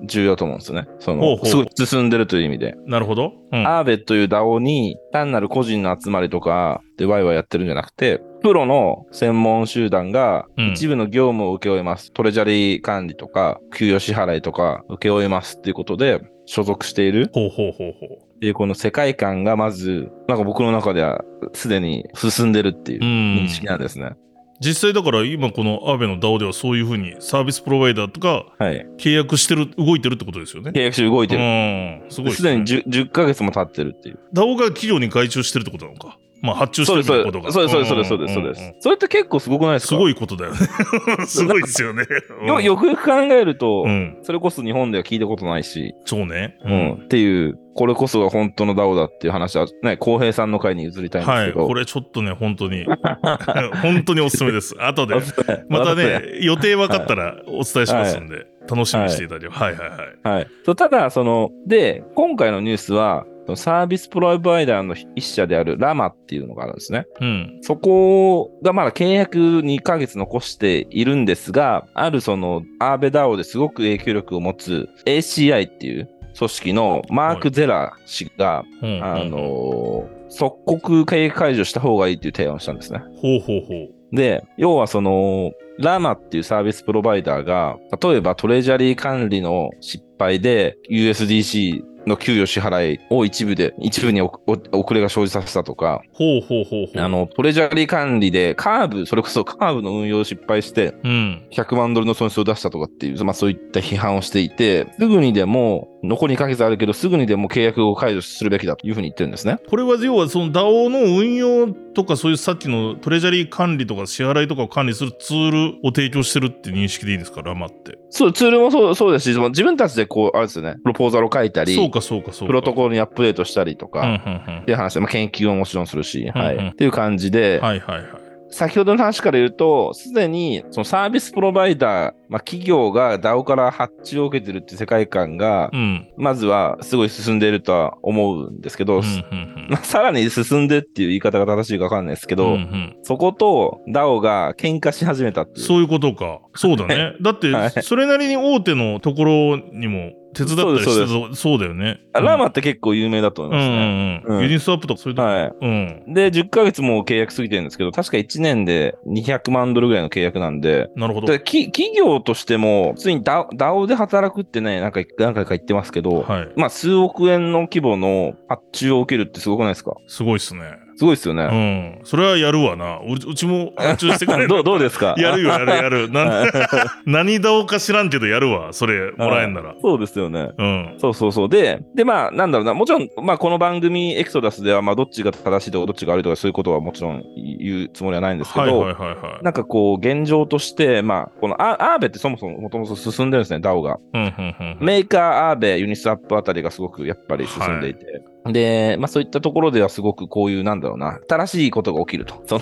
重要と思うんですよね。その、ほうほうすごい進んでるという意味で。なるほど。うん。アーベという DAO に単なる個人の集まりとかでワイワイやってるんじゃなくて、プロの専門集団がうん一部の業務を請け負います。トレジャリー管理とか、給与支払いとか請け負いますっていうことで所属しているほうほうほうほっていうこの世界観がまず、なんか僕の中ではすでに進んでるっていうう。うん認。識なんですね。実際だから今このアーベの DAO ではそういうふうにサービスプロバイダーとかはい。契約してる、動いてるってことですよね。契約書動いてる。うん。すごいっすでにね。10, 10ヶ月も経ってるっていう。DAO が企業に外注してるってことなのか。まあ発注してるってことが。そうです、そうです、そうです、そうです、それって結構すごくないですか？すごいことだよね。すごいですよね。よよくよく考えると、うん。それこそ日本では聞いたことないし、そうね。ううん、っていう、これこそが本当の DAO だっていう話は、ね、浩平さんの回に譲りたいんですはい。けど。これちょっっとね、本当に、本当におすすめです。後で、またね、予定分かったらお伝えしますんで、楽しみにしていただければ。はいはいはい。はい。そうただ、その、で、今回のニュースは、サービスプロバイダーの一社であるラマっていうのがあるんですね。うん。そこがまだ契約2ヶ月残しているんですが、あるそのアーベダオですごく影響力を持つ ACI っていう組織のマーク・ゼラ氏が、うんあ、のー即刻契約解除した方がいいっていう提案をしたんですね。ほうほうほう。で、要はその、ラマっていうサービスプロバイダーが、例えばトレジャリー管理の失敗で USDC の給与支払いを一部で、一部に遅れが生じさせたとか、ほうほうほうほう。あの、トレジャリー管理でカーブ、それこそカーブの運用を失敗して、うん。100万ドルの損失を出したとかっていう、まあそういった批判をしていて、すぐにでも、残り2ヶ月あるけど、すぐにでも契約を解除するべきだというふうに言ってるんですね。これは要はその DAO の運用とかそういうさっきのトレジャリー管理とか支払いとかを管理するツールを提供してるって認識でいいですか？ラマって。そう、ツールもそうそうですし、自分たちでこう、あれですよね、プロポーザルを書いたり、そうかそうかそうか。プロトコルにアップデートしたりとか、うんっうんていう話で、まあ、研究ももちろんするし、はい。うんうんっていう感じで、うん。はいはいはい。先ほどの話から言うと、すでにそのサービスプロバイダー、まあ、企業が DAO から発注を受けてるっていう世界観が、うん。まずはすごい進んでいるとは思うんですけど、うんうんまあ、さらに進んでっていう言い方が正しいかわかんないですけうん。ど、うんうんそこと DAO が喧嘩し始めたっていう。そういうことか。そうだね。だってはい、それなりに大手のところにも手伝ったりしてそうたそうだよね。あラマって結構有名だと思うんいますね。うんうん。うんユニスワップとかそういうとこ。はい。うん。で、10ヶ月も契約過ぎてるんですけど、確か1年で200万ドルぐらいの契約なんで、なるほど。企業としても、普通に DAO で働くってね、なんか何回か言ってますけど、はい。まあ数億円の規模の発注を受けるってすごくないですか？すごいっすね。すごいですようね。ん。それはやるわな。うちうちも発注してくれる。どうどうですか？やるよ、やるやる。なんはい 何だおか知らんけどやるわ。それ、もらえんなら。そうですよね。うん。そうそうそう。で、で、まあ、なんだろうな、もちろん、まあ、この番組、エクソダスでは、まあ、どっちが正しいとか、どっちが悪いとか、そういうことはもちろん言うつもりはないんですけど、はいはいはいはい。なんかこう、現状として、まあ、このア Aave ってそもそももともと進んでるんですね、DAO が。うんうんうん Maker、Aave、Uniswap あたりがすごくやっぱり進んでいて。で、まあそういったところではすごくこういう、なんだろうな、新しいことが起きると。その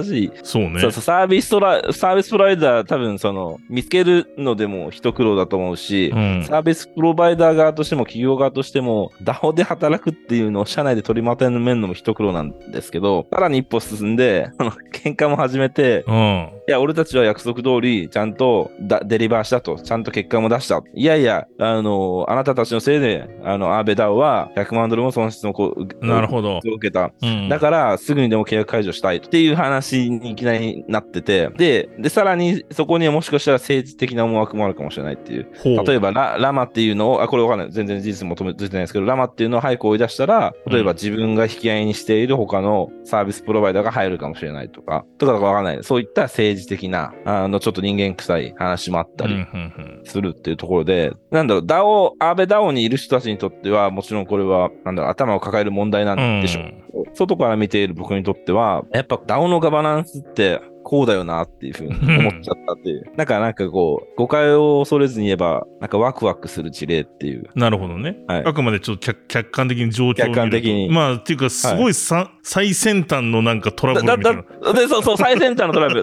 新しい、そうね。そうそうサービストラ、サービスプロバイダー、多分その、見つけるのでも一苦労だと思うし、うん。サービスプロバイダー側としても企業側としても DAO で働くっていうのを社内で取りまとめるのも一苦労なんですけど、さらに一歩進んで、あの喧嘩も始めて、うん。いや、俺たちは約束通り、ちゃんとだデリバーしたと、ちゃんと結果も出した。いやいや、あの、あなたたちのせいで、あの、アーベダウは100万ドルも損失のこう、なるほど。を受けた。うん。だから、すぐにでも契約解除したいっていう話にいきなりなってて、で、で、さらにそこにはもしかしたら政治的な思惑もあるかもしれないっていう。例えばラ、ラマっていうのを、あ、これわかんない。全然事実求めてないですけど、ラマっていうのを早く追い出したら、例えばうん自分が引き合いにしている他のサービスプロバイダーが入るかもしれないとか、とかわかんない。そういった政治的な、あの、ちょっと人間臭い話もあったりうんうんうんするっていうところで、なんだろう、ダオ、アーベダオにいる人たちにとっては、もちろんこれは、なんだろう、頭を抱える問題なんでしょう。うん外から見ている僕にとっては、やっぱ DAO のガバナンスってこうだよなっていうふうに思っちゃったっていう。なんかなんかこう、誤解を恐れずに言えば、なんかワクワクする事例っていう。なるほどね。はいあくまでちょっと客客観的に状況を客観的にまあ、っていうか、すごいさ、最先端のなんかトラブルだ、だ、みたいな。だ、で、そうそう、最先端のトラブル。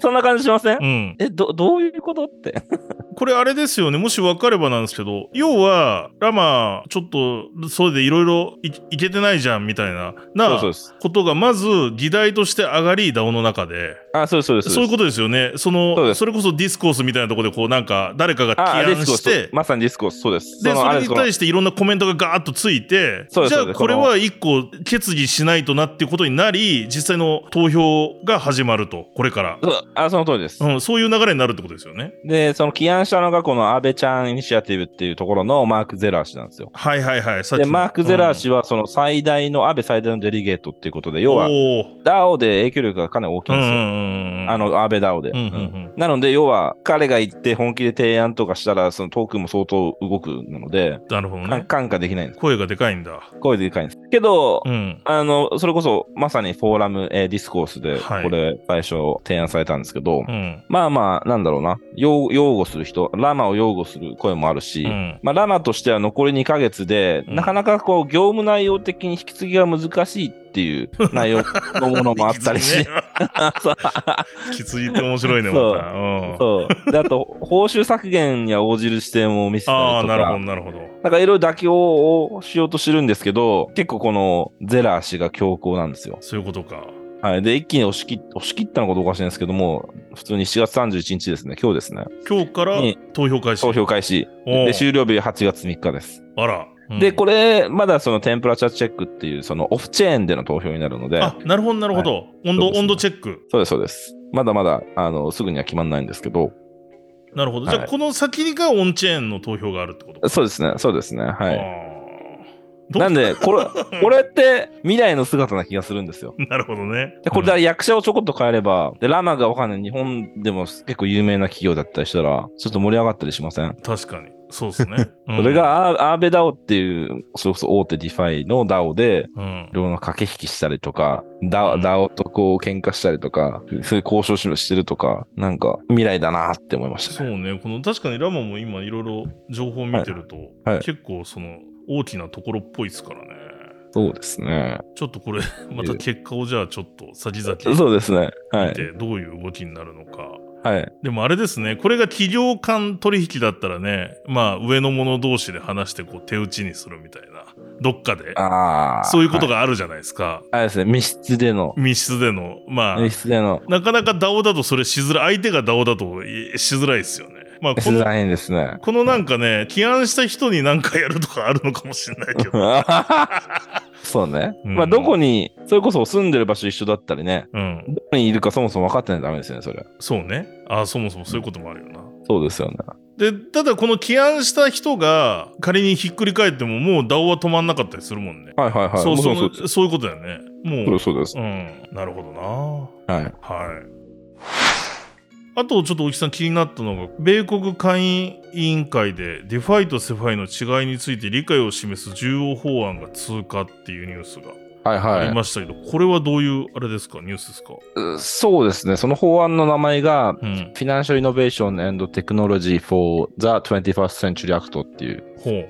そんな感じしません？うん。え、ど、どういうことって？これあれですよね。もし分かればなんですけど、要は、 Llama、ちょっと、それでいろいろいいけてないじゃん、みたいな、な。ことが、まず、議題として上がり、 DAO の中で。あ、そうそうです。そういうことですよね。その、それこそ Discourse みたいなところで、こう、なんか、誰かが起案して、まさに Discourse、そうです。で、それに対していろんなコメントがガーッとついて、じゃあこれは一個決議しないとなっていうことになり、実際の投票が始まると、これから。あ、その通りです。うん、そういう流れになるってことですよね。で、その起案案したのがこの Aave Chan Initiative っていうところの Marc Zeller 氏なんですよ。はいはいはい。で、の Marc Zeller 氏はその最大の、 Aave 最大の delegate っていうことで、要は、DAO で影響力がかなり大きいんですよ。あの、 Aave DAO で。うんうんうんうんなので、要は、彼が言って本気で提案とかしたら、そのトークンも相当動くので、なるほどね。か看過できないんです。声がでかいんだ。声でかいんです。けど、うん。あの、それこそ、まさにフォーラム、えー Discourse で、はいこれ、最初提案されたんですけど、うん。まあまあ、なんだろうな、擁擁護する人、ラマを擁護する声もあるし、うん。まあ、ラマとしては残り2ヶ月で、うんなかなかこう、業務内容的に引き継ぎが難しいっていう内容のものもあったりし引き継ぎねそう引き継ぎって面白いね、まそうた。うん。そう。で、あと、報酬削減には応じる視点も見せたりとか、ああ、なるほど、なるほど。なんかいろいろ妥協をしようとしてるんですけど、結構このゼラー氏が強硬なんですよ。そういうことか。はい。で、一気に押し切押し切ったのかどうかわかんないんですけども、普通に7月31日ですね、今日ですね。今日からに投票開始。投票開始。で、終了日8月3日です。あら。うんで、これ、まだそのテンプラチャーチェックっていう、そのオフチェーンでの投票になるので、あ、なるほど、なるほど。温度、そうですね温度チェック。そうです、そうです。まだまだ、あの、すぐには決まんないんですけど、なるほど。はいじゃあ、この先にがオンチェーンの投票があるってことか。そうですね、そうですね、はい。なんで、これ、これって未来の姿な気がするんですよ。なるほどね。で、これだから役者をちょこっと変えれば、で、 Llama がわかんない日本でも結構有名な企業だったりしたら、ちょっと盛り上がったりしません？確かに。そうですね。うんそれ、が Aave DAO っていう、それこそ大手ディファイのダオで、うんい。ろんな駆け引きしたりとか、ダうん DAO とこう喧嘩したりとか、そういう交渉してるとか、なんか未来だなって思いましたね。そうね。この、確かに Llama も今いろいろ情報を見てると、はい結構その、大きなところっぽいですからね。そうですね。ちょっとこれ、また結果をじゃあちょっと先々そうですね。はい。見て、どういう動きになるのか。はい。でもあれですね、これが企業間取引だったらね、まあ上の者同士で話してこう手打ちにするみたいな、どっかで、ああ。そういうことが。があるじゃないですか。あれですね、密室での、密室での、まあ、密室での、なかなか DAO だとそれしづらい、相手が DAO だといしづらいですよね。まあこの、しづらいんですね。このなんかね、起案した人になんかやるとかあるのかもしれないけど。そうね。うんまあ、どこに、それこそ住んでる場所一緒だったりね、うん。どこにいるかそもそも分かってないとダメですよね、それ。そうね。ああ、そもそもそういうこともあるよな。そうですよね。で、ただこの起案した人が仮にひっくり返ってももう DAO は止まんなかったりするもんね。はいはいはい。そうそもちろんそううそういうことだよね。もう、そうです。そううん、なるほどな。はい。はい。あとちょっと大木さん気になったのが、米国下院委員会で DeFi と CeFi の違いについて理解を示す重要法案が通過っていうニュースがはいあはいりましたけど、これはどういうあれですか？ニュースですか？う。そうですね。その法案の名前が、うん。Financial Innovation and Technology for the 21st Century Act っていう。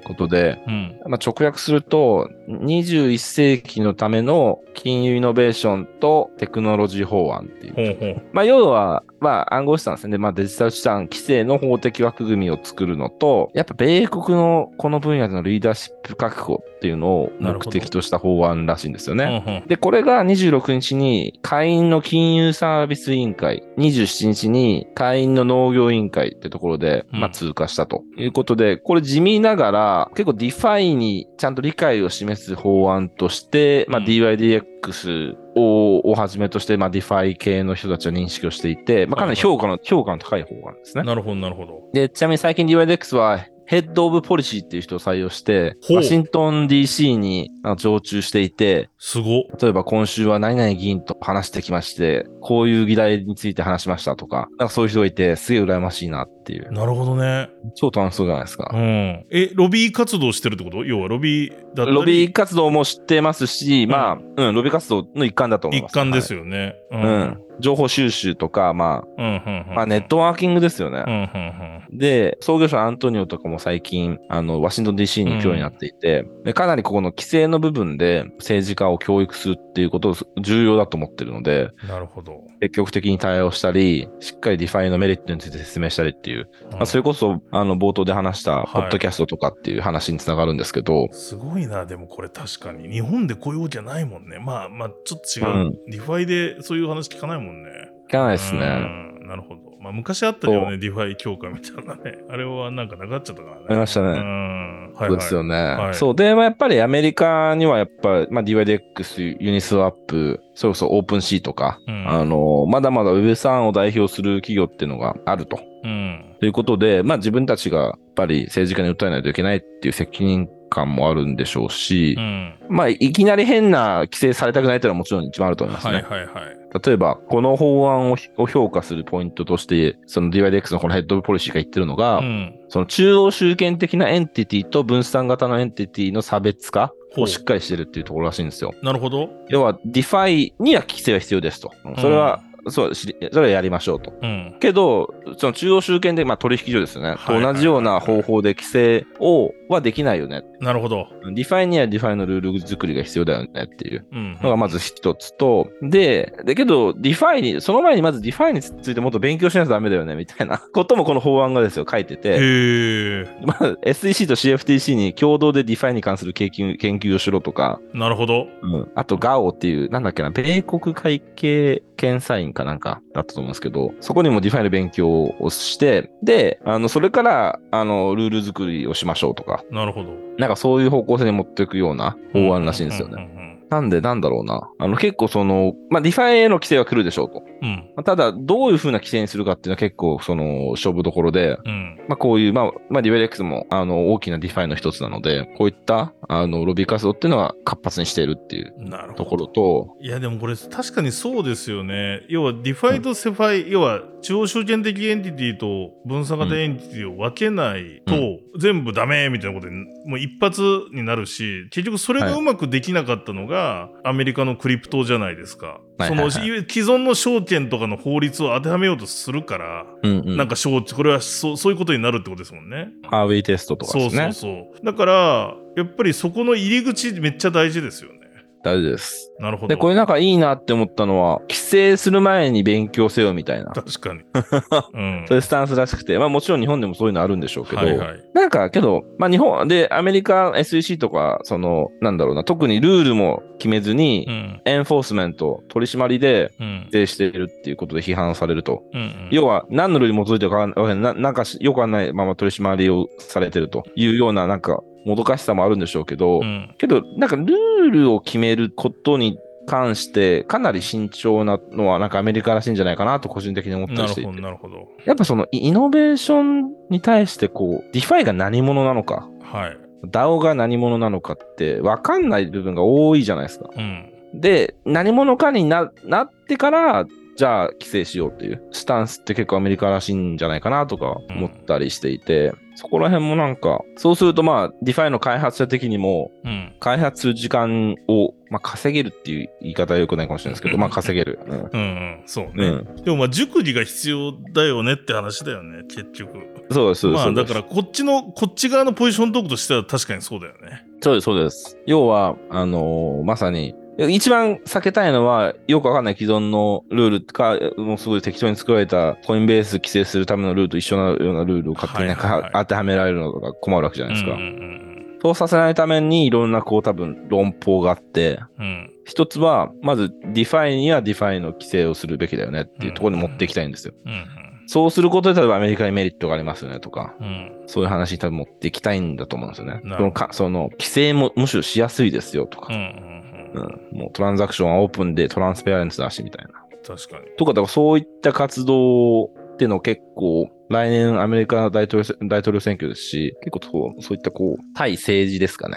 ことで、うん。まあ、直訳すると、21世紀のための金融イノベーションとテクノロジー法案っていう。ほうほう。まあ、要は、まあ、暗号資産ですね。まあ、デジタル資産規制の法的枠組みを作るのと、やっぱ米国のこの分野でのリーダーシップ確保っていうのを目的とした法案らしいんですよね。うんうんで、これが26日に下院の金融サービス委員会、27日に下院の農業委員会ってところで、うんまあ通過したということで、これ地味ながら結構 DeFi にちゃんと理解を示す法案として、まあうん DYDX ををはじめとして、まあ DeFi 系の人たちは認識をしていて、まあかなり評価の、評価の高い法案ですね。なるほど、なるほど。で、ちなみに最近 DYDX は Head of Policy っていう人を採用して、ワシントン DC に常駐していて、すご。例えば今週は何々議員と話してきまして、こういう議題について話しましたとか、なんかそういう人がいて、すげえ羨ましいなっていう。なるほどね。超楽しそうじゃないですかうん。。え、ロビー活動してるってこと？要はロビーだったり？ロビー活動もしてますし、まあ、うん、ロビー活動の一環だと思います。一環ですよ。よね。ううん。情報収集とか、まうん、うん、うん。あ、まあネットワーキングですよね。で、創業者アントニオとかも最近、あの、ワシントン DC に行くようになっていて、でかなりここの規制の部分で政治家を教育するっていうことを重要だと思ってるので、うん。なるほど。積極的に対応したり、しっかり DeFi のメリットについて説明したりっていう、まあ、それこそ、あの、冒頭で話した、はいポッドキャストとかっていう話につながるんですけど、すごいな、でもこれ確かに。日本でこういうわけじゃないもんね。まあまあ、ちょっと違う。うん DeFi でそういう話聞かないもんね。聞かないですね。うんなるほど。まあ昔あったよね、 DeFi 協会みたいなね。あれはなんかなくなっちゃったからね。ありましたねうん。はい、そうですよね。ね。はいそう。で、まあ、やっぱりアメリカにはやっぱ、まあ、DYDX、 Uniswap、それこそ OpenSea とか、うんあの、まだまだ Web3 を代表する企業っていうのがあると。うん。ということで、まあ自分たちがやっぱり政治家に訴えないといけないっていう責任感もあるんでしょうし、うん。まあいきなり変な規制されたくないというのはもちろん一番あると思いますね。はいはいはい。例えば、この法案をを評価するポイントとして、その DYDX のこのヘッドポリシーが言ってるのが、うん。その中央集権的なエンティティと分散型のエンティティの差別化をしっかりしてるっていうところらしいんですよ。なるほど。要は、 DeFi には規制は必要ですと。それは、そう、しそれはやりましょうと。うん。けど、その中央集権で、まあ取引所ですよね。はいはいはいと同じような方法で規制を、はできないよね。なるほど。ディファイにはディファイのルール作りが必要だよねっていううん。のがまず一つと、で、だけど、 DeFi に、その前にまず DeFi についてもっと勉強しないとダメだよね、みたいな こともこの法案がですよ、書いてへて、え。まあ、SEC と CFTC に共同で DeFi に関する研究研究をしろとか、なるほど。あと GAO っていう、なんだっけな、米国会計検査院かなんかだったと思うんですけど、そこにも DeFi の勉強をして、で、あの、それから、あの、ルール作りをしましょうとか、なるほど。なんかそういう方向性に持っていくような法案らしいんですよね。ね。なんで、なんだろうな。あの、結構その、まあ、 DeFi への規制は来るでしょうと。うん。まあただ、どういう風な規制にするかっていうのは結構、その、勝負どころで、うん。まあ、こういう、まあ、まあ、ディベレックスも、あの、大きな DeFi の一つなので、こういった、あの、ロビー活動っていうのは活発にしているっていう。ところと、いやでもこれ確かにそうですよね。要は DeFi と CeFi、要は中央集権的エンティティと分散型エンティティを分けないと、全部ダメみたいなことでもう一発になるし結局それがうまくできなかったのが、アメリカのクリプトじゃないですか。はいその既存の証券とかの法律を当てはめようとするから、うんうん。なんか証これはそうそういうことになるってことですもんね。 Howey test とかそうですね。そうそう。だからやっぱりそこの入り口めっちゃ大事ですよね。大事です。なるほど。で、これなんかいいなって思ったのは、規制する前に勉強せよみたいな、確かに。うんそういうスタンスらしくて、まあもちろん日本でもそういうのあるんでしょうけど、はいはい。なんかけど、まあ日本でアメリカ SEC とか、その、なんだろうな、特にルールも決めずに、うん。エンフォースメント、取り締まりでうん。規制しているっていうことで批判されると。うんうん要は、何のルールに基づいてるかわかんないな、なんかしよくわかんないまま取り締まりをされてるというような、なんか、もどかしさもあるんでしょうけど、うんけど、なんかルールを決めることに関して、かなり慎重なのは、なんかアメリカらしいんじゃないかなと個人的に思ったりしていて。なるほど。やっぱそのイイノベーションに対して、こう、 DeFi が何者なのか、はい。DAO が何者なのかって分かんない部分が多いじゃないですか。うん。で、何者かにななってから、じゃあ規制しようっていうスタンスって結構アメリカらしいんじゃないかなとか思ったりしていて、そこら辺もなんか、そうするとまあ、 DeFi の開発者的にも、うん。開発する時間を、まあ、稼げるっていう言い方は良くないかもしれないですけど、まあ稼げる。うんうんうん。そううね。ん、でもまあ、熟慮が必要だよねって話だよね、結局。そうです、そうです。まあ、だから、こっちの、こっち側のポジショントークとしては確かにそうだよね。そうです、そうです。要は、あのーまさに、一番避けたいのは、よくわかんない既存のルールか、もうすごい適当に作られたコインベース規制するためのルールと一緒なようなルールを勝手に当てはめられるのが困るわけじゃないですか。うんうんそうさせないためにいろんなこう多分論法があって、うんうん。一つは、まずディファイにはディファイの規制をするべきだよねっていうところに持っていきたいんですよ。うんうんそうすることで例えばアメリカにメリットがありますよねとか、うん。うん。そういう話に多分持っていきたいんだと思うんですよね。そのかその規制もむしろしやすいですよとかうん、うんうん。うんもうトランザクションはオープンで transparence だしみたいな。確かに。とか、だからそういった活動っていうのを結構、来年アメリカ大統領選大統領選挙ですし、結構こうそういったこう、対政治ですかね。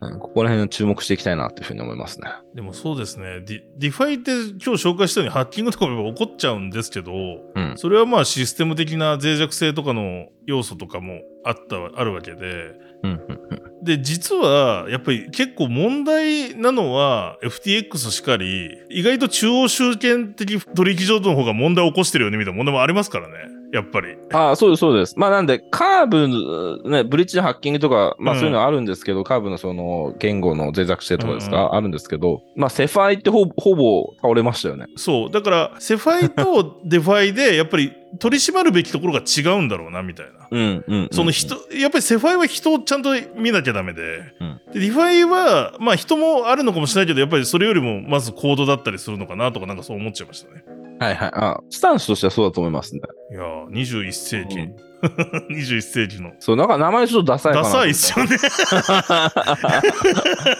うん。うん、ここら辺を注目していきたいなというふうに思いますね。でもそうですね。ディ DeFi って今日紹介したようにハッキングとかも起こっちゃうんですけど、うん。それはまあシステム的な脆弱性とかの要素とかもあったあるわけで、で、実は、やっぱり結構問題なのは、FTX しかり、意外と中央集権的取引所の方が問題を起こしてるよね、みたいな問題もありますからね。やっぱり。ああ、そうです、そうです。まあなんで、カーブ、ね、ブリッジのハッキングとか、まあうんそういうのはあるんですけど、カーブのその言語の脆弱性とかですか、あるんですけど、まあ CeFi ってほぼほぼ倒れましたよね。そう。だから、 CeFi と DeFi で、やっぱり取り締まるべきところが違うんだろうな、みたいな。うん、うんうん。その人、やっぱり CeFi は人をちゃんと見なきゃダメで、うんで DeFi は、まあ人もあるのかもしれないけど、やっぱりそれよりもまずコードだったりするのかなとか、なんかそう思っちゃいましたね。はいはい。あ、スタンスとしてはそうだと思いますね。いやー、21世紀、うん 21世紀の。そう、なんか名前ちょっとダサいかなダ。サいっすよね。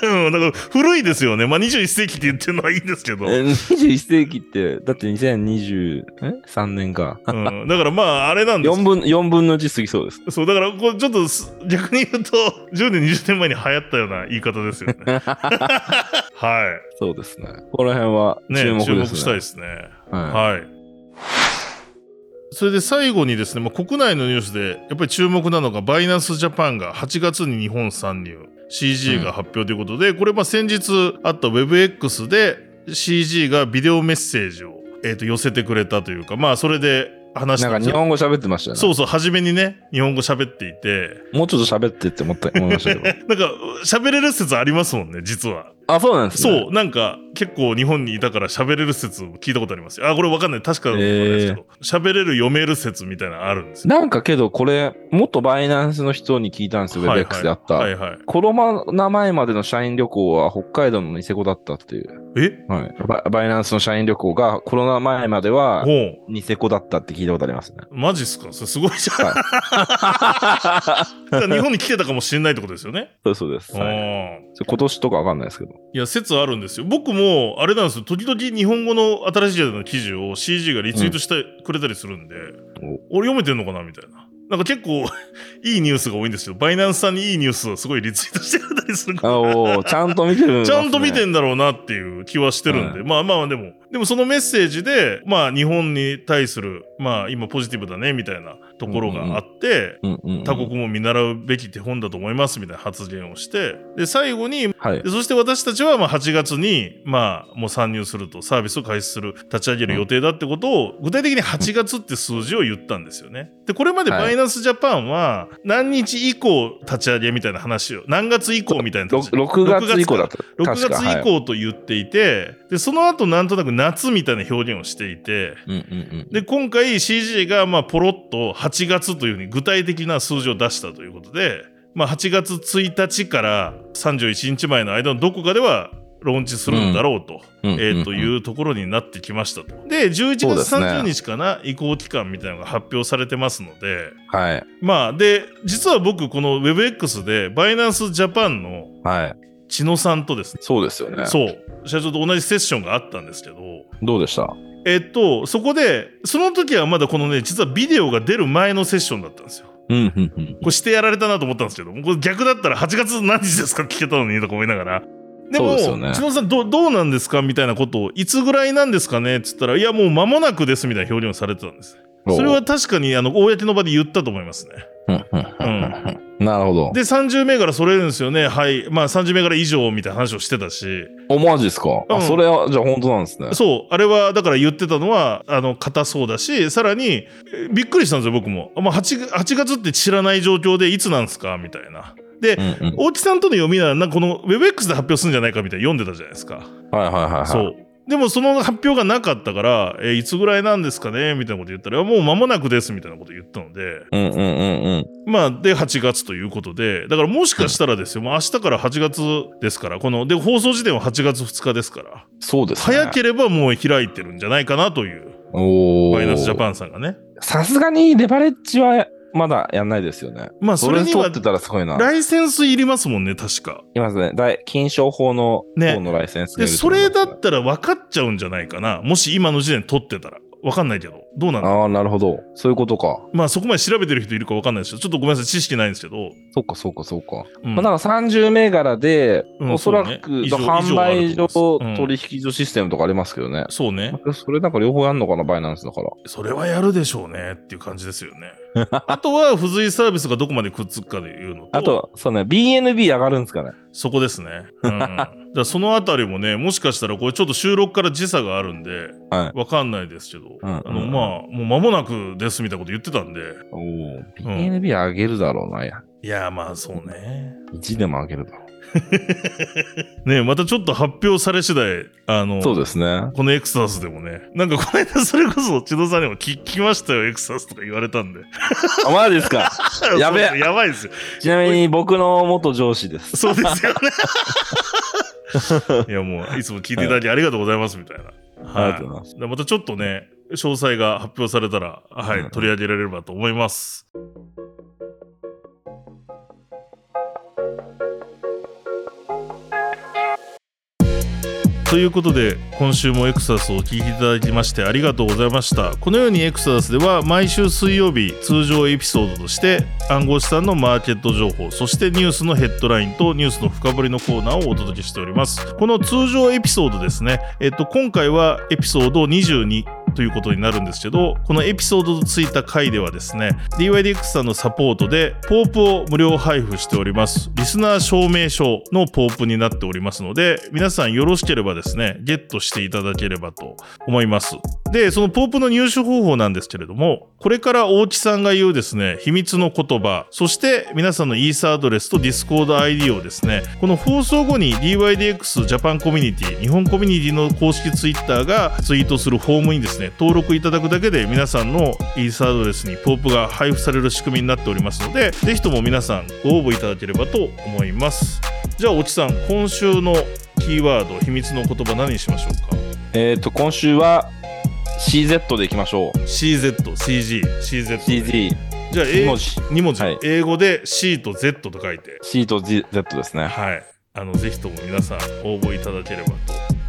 うん、だから古いですよね。まあ21世紀って言ってるのはいいんですけど。え21世紀って、だって2023年か。うん、だからまああれなんです4分、4分の1過ぎそうです。そう、だからこうちょっとす逆に言うと、10年、20年前に流行ったような言い方ですよね。はそうですね。この辺はね注目ですね。注目したいですね。ははい。それで最後にですね、まあ、国内のニュースでやっぱり注目なのが、バイナンスジャパンが8月に日本参入、CG が発表ということで、これまあ先日あった WebX で CG がビデオメッセージを、えー、と寄せてくれたというか、まあそれで話い。したなんか日本語喋ってましたよね。そうそう、初めにね、日本語喋っていて、もうちょっと喋ってって思った思いましたけど。なんか喋れる説ありますもんね、実は。あ、そうなんですね。そう、なんか結構日本にいたから喋れる説聞いたことありますよ。あ、これわかんない。確かないですけど、喋れる読める説みたいなのあるんですよ。なんかけど、これ、元バイナンスの人に聞いたんですよ、はい WebX であった。はいはい。コロナ前までの社員旅行は北海道のニセコだったっていう。え？はい。ババイナンスの社員旅行がコロナ前までは。ニセコだったって聞いたことありますね。マジっすか？それすごいじゃん。はだから日本に来てたかもしれないってことですよね。そうそうです。あはい今年とかわかんないですけど。いや、説あるんですよ。僕も、あれなんですよ。時々日本語の新しい時代の記事を CG がリツイートしてくれたりするんで、俺読めてんのかなみたいな。なんか結構 いいニュースが多いんですけど、バイナンスさんにいいニュースをすごいリツイートしてくれたりするからあおーちゃんと見てる、ちゃんと見てんんだろうなっていう気はしてるんで、はまあまあでも、でもそのメッセージで、まあ日本に対する、まあ今ポジティブだねみたいなところがあって、他国も見習うべき手本だと思いますみたいな発言をして、で、最後に、はいで。そして私たちはまあ8月に、まあもう参入すると、サービスを開始する、立ち上げる予定だってことを、具体的に8月って数字を言ったんですよね。で、これまではいバイナンスジャパンは、何日以降立ち上げみたいな話を、何月以降みたいなろ話6月以降だった。6確か月以降と言っていて、で、その後なんとなく夏みたいな表現をしていて。で、今回 CG がまあポロッと8月というふうに具体的な数字を出したということで、まあ8月1日から31日前の間のどこかではローンチするんだろうと、えーというところになってきましたと。で、11月そうですね30日かな、移行期間みたいなのが発表されてますので、はい。まあ、で、実は僕この WebX でバイナンスジャパンのはい。千野さんとですね、そうですよね。そう、社長と同じセッションがあったんですけど、どうでした？えっと、そこで、その時はまだこのね、実はビデオが出る前のセッションだったんですよ。うんうんうん。これしてやられたなと思ったんですけど、これ逆だったら8月何日ですか？聞けたのにとか思いながら。でも、で千野さんどう、どうなんですか？みたいなことを、いつぐらいなんですかね？っつったら、いや、もう間もなくですみたいな表現をされてたんです。それは確かに、あの、公の場で言ったと思いますね。うんなるほど。で、30銘柄揃えるんですよね。はい。まあ、30銘柄以上みたいな話をしてたし。お、マジですか、うんあ、それは、じゃあ本当なんですね。そう、あれはだから言ってたのは、あの、硬そうだし、さらに、えびっくりしたんですよ、僕も。まあ、8, 8月って知らない状況でいつなんですか？みたいな。で、うんうん。大木さんとの読みなら、なんかこの WebX で発表するんじゃないか？みたいな読んでたじゃないですか。はいはいはいはい。そう。でもその発表がなかったから、えいつぐらいなんですかね？みたいなこと言ったら、もう間もなくですみたいなこと言ったので、うんうんうんうん。まあ、で、8月ということで、だからもしかしたらですよ、もう明日から8月ですから、この、で、放送時点は8月2日ですから、そうですね。早ければもう開いてるんじゃないかなという、おバイナンスジャン。パンさんがね。さすがにレバレッジはまだやんないですよね。まあ、そそれにはってたらすごいな。ライセンスいりますもんね、確か。いますね。大金賞法のね方のライセンスがで、それだったら分かっちゃうんじゃないかな。もし今の時点で取ってたら。分かんないけど。どうなんだああ、なるほど。そういうことか。まあそこまで調べてる人いるか分かんないですけど、ちょっとごめんなさい、知識ないんですけど。そうか、そうか、そうか。うんまあ、なんか30銘柄で、うんおそらく、ね販売所、取引所システムとかありますけどね。そうね。それなんか両方やんのかな、バイナンスだから。それはやるでしょうねっていう感じですよね。あとは、付随サービスがどこまでくっつくかでいうのと、あと、そうね、BNB 上がるんですかね。そこですね。うん。だそのあたりもね、もしかしたらこれちょっと収録から時差があるんで、はわかんないですけど、うんあの、うんまあ、もう間もなくですみたいなこと言ってたんで、おお、BNB 上げるだろうな。いや、いや、まあそうね。1でも上げるだろねまたちょっと発表され次第、あの、う。そうですね。このエクサスでもね、なんかこの間それこそ千野さんにも聞聞きましたよ、エクサスとか言われたんで。あ、マジですか？やべえやばいですよ。ちなみに僕の元上司です。そうですよね。いやもう、いつも聞いていただきありがとうございますみたいな。ありがとうございます。でまたちょっとね、詳細が発表されたら、はい、うん取り上げられればと思います。ということで今週もエクサスをお聞きいただきましてありがとうございました。このようにエクサスでは毎週水曜日通常エピソードとして暗号資産のマーケット情報そしてニュースのヘッドラインとニュースの深掘りのコーナーをお届けしております。この通常エピソードですね。えっと今回はエピソード22ということになるんですけどこのエピソードとついた回ではですね DYDX さんのサポートでポープを無料配布しております。リスナー証明書のポープになっておりますので皆さんよろしければですねゲットしていただければと思います。でその POAP の入手方法なんですけれどもこれから大木さんが言うですね秘密の言葉そして皆さんのイーサアドレスとディスコード ID をですねこの放送後に dYdX ジャパンコミュニティ日本コミュニティの公式ツイッターがツイートするフォームにですね登録いただくだけで皆さんのイーサアドレスに POAP が配布される仕組みになっておりますのでぜひとも皆さんご応募いただければと思いますじゃあ大木さん今週のキーワード秘密の言葉何にしましょうか？えっ、と、今週は CZ でいきましょう。CZ、CG、じゃあ、2 A 文字。2文字、はい英語で C と Z と書いて、C と Z ですね。はい。あの、ぜひとも皆さん応募いただければと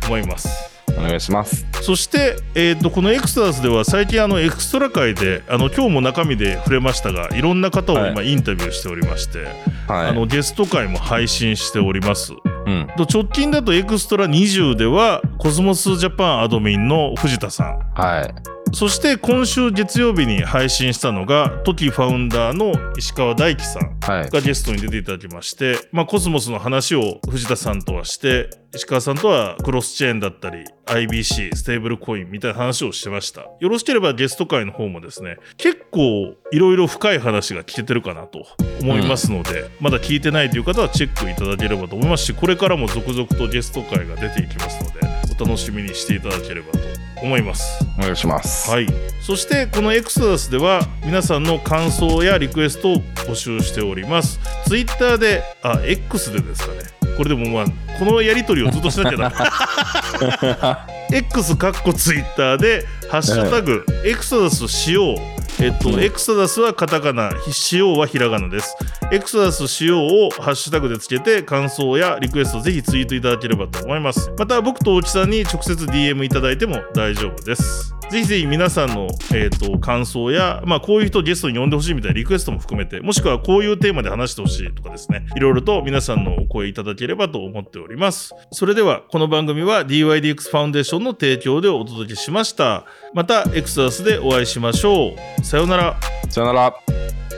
思います。お願いします。そして、えー、とこのエクストラスでは最近あのエクストラ会であの今日も中身で触れましたがいろんな方を今インタビューしておりまして、はい。あのゲスト回も配信しております。うん。と直近だとエクストラ20ではコスモスジャパンアドミンの藤田さんはい。そして今週月曜日に配信したのが TOKI ファウンダーの石川大樹さんはい。がゲストに出ていただきまして、まあ、コスモスの話を藤田さんとはして石川さんとはクロスチェーンだったり IBC ステーブルコインみたいな話をしてましたよろしければゲスト回の方もですね結構いろいろ深い話が聞けてるかなと思いますので、まだ聞いてないという方はチェックいただければと思いますしこれからも続々とゲスト会が出ていきますのでお楽しみにしていただければと思いますお願いします。はい、そしてこのエクソダスでは皆さんの感想やリクエストを募集しております。ツイッターで、あ、X でですかね。これでもまあ、このやりとりをずっとしなきゃだ。X かっこツイッターで、ハッシュタグ、エクソダスしよう。えっと、うんエクソダスはカタカナ、しようはひらがなです。エクソダスしようをハッシュタグでつけて感想やリクエストぜひツイートいただければと思います。また僕と大木さんに直接 DM いただいても大丈夫です。ぜひぜひ皆さんの、えー、と感想や、まあ、こういう人をゲストに呼んでほしいみたいなリクエストも含めて、もしくはこういうテーマで話してほしいとかですね、いろいろと皆さんのお声いただければと思っております。それでは、この番組は DYDX ファウンデーションの提供でお届けしました。また、エクサスでお会いしましょう。さよなら。さよなら。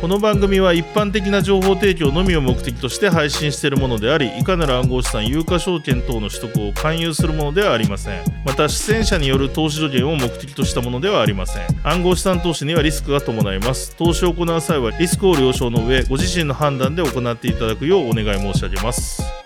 この番組は一般的な情報提供のみを目的として配信しているものでありいかなる暗号資産有価証券等の取得を勧誘するものではありません。また出演者による投資助言を目的としたものではありません。暗号資産投資にはリスクが伴います。投資を行う際はリスクを了承の上ご自身の判断で行っていただくようお願い申し上げます。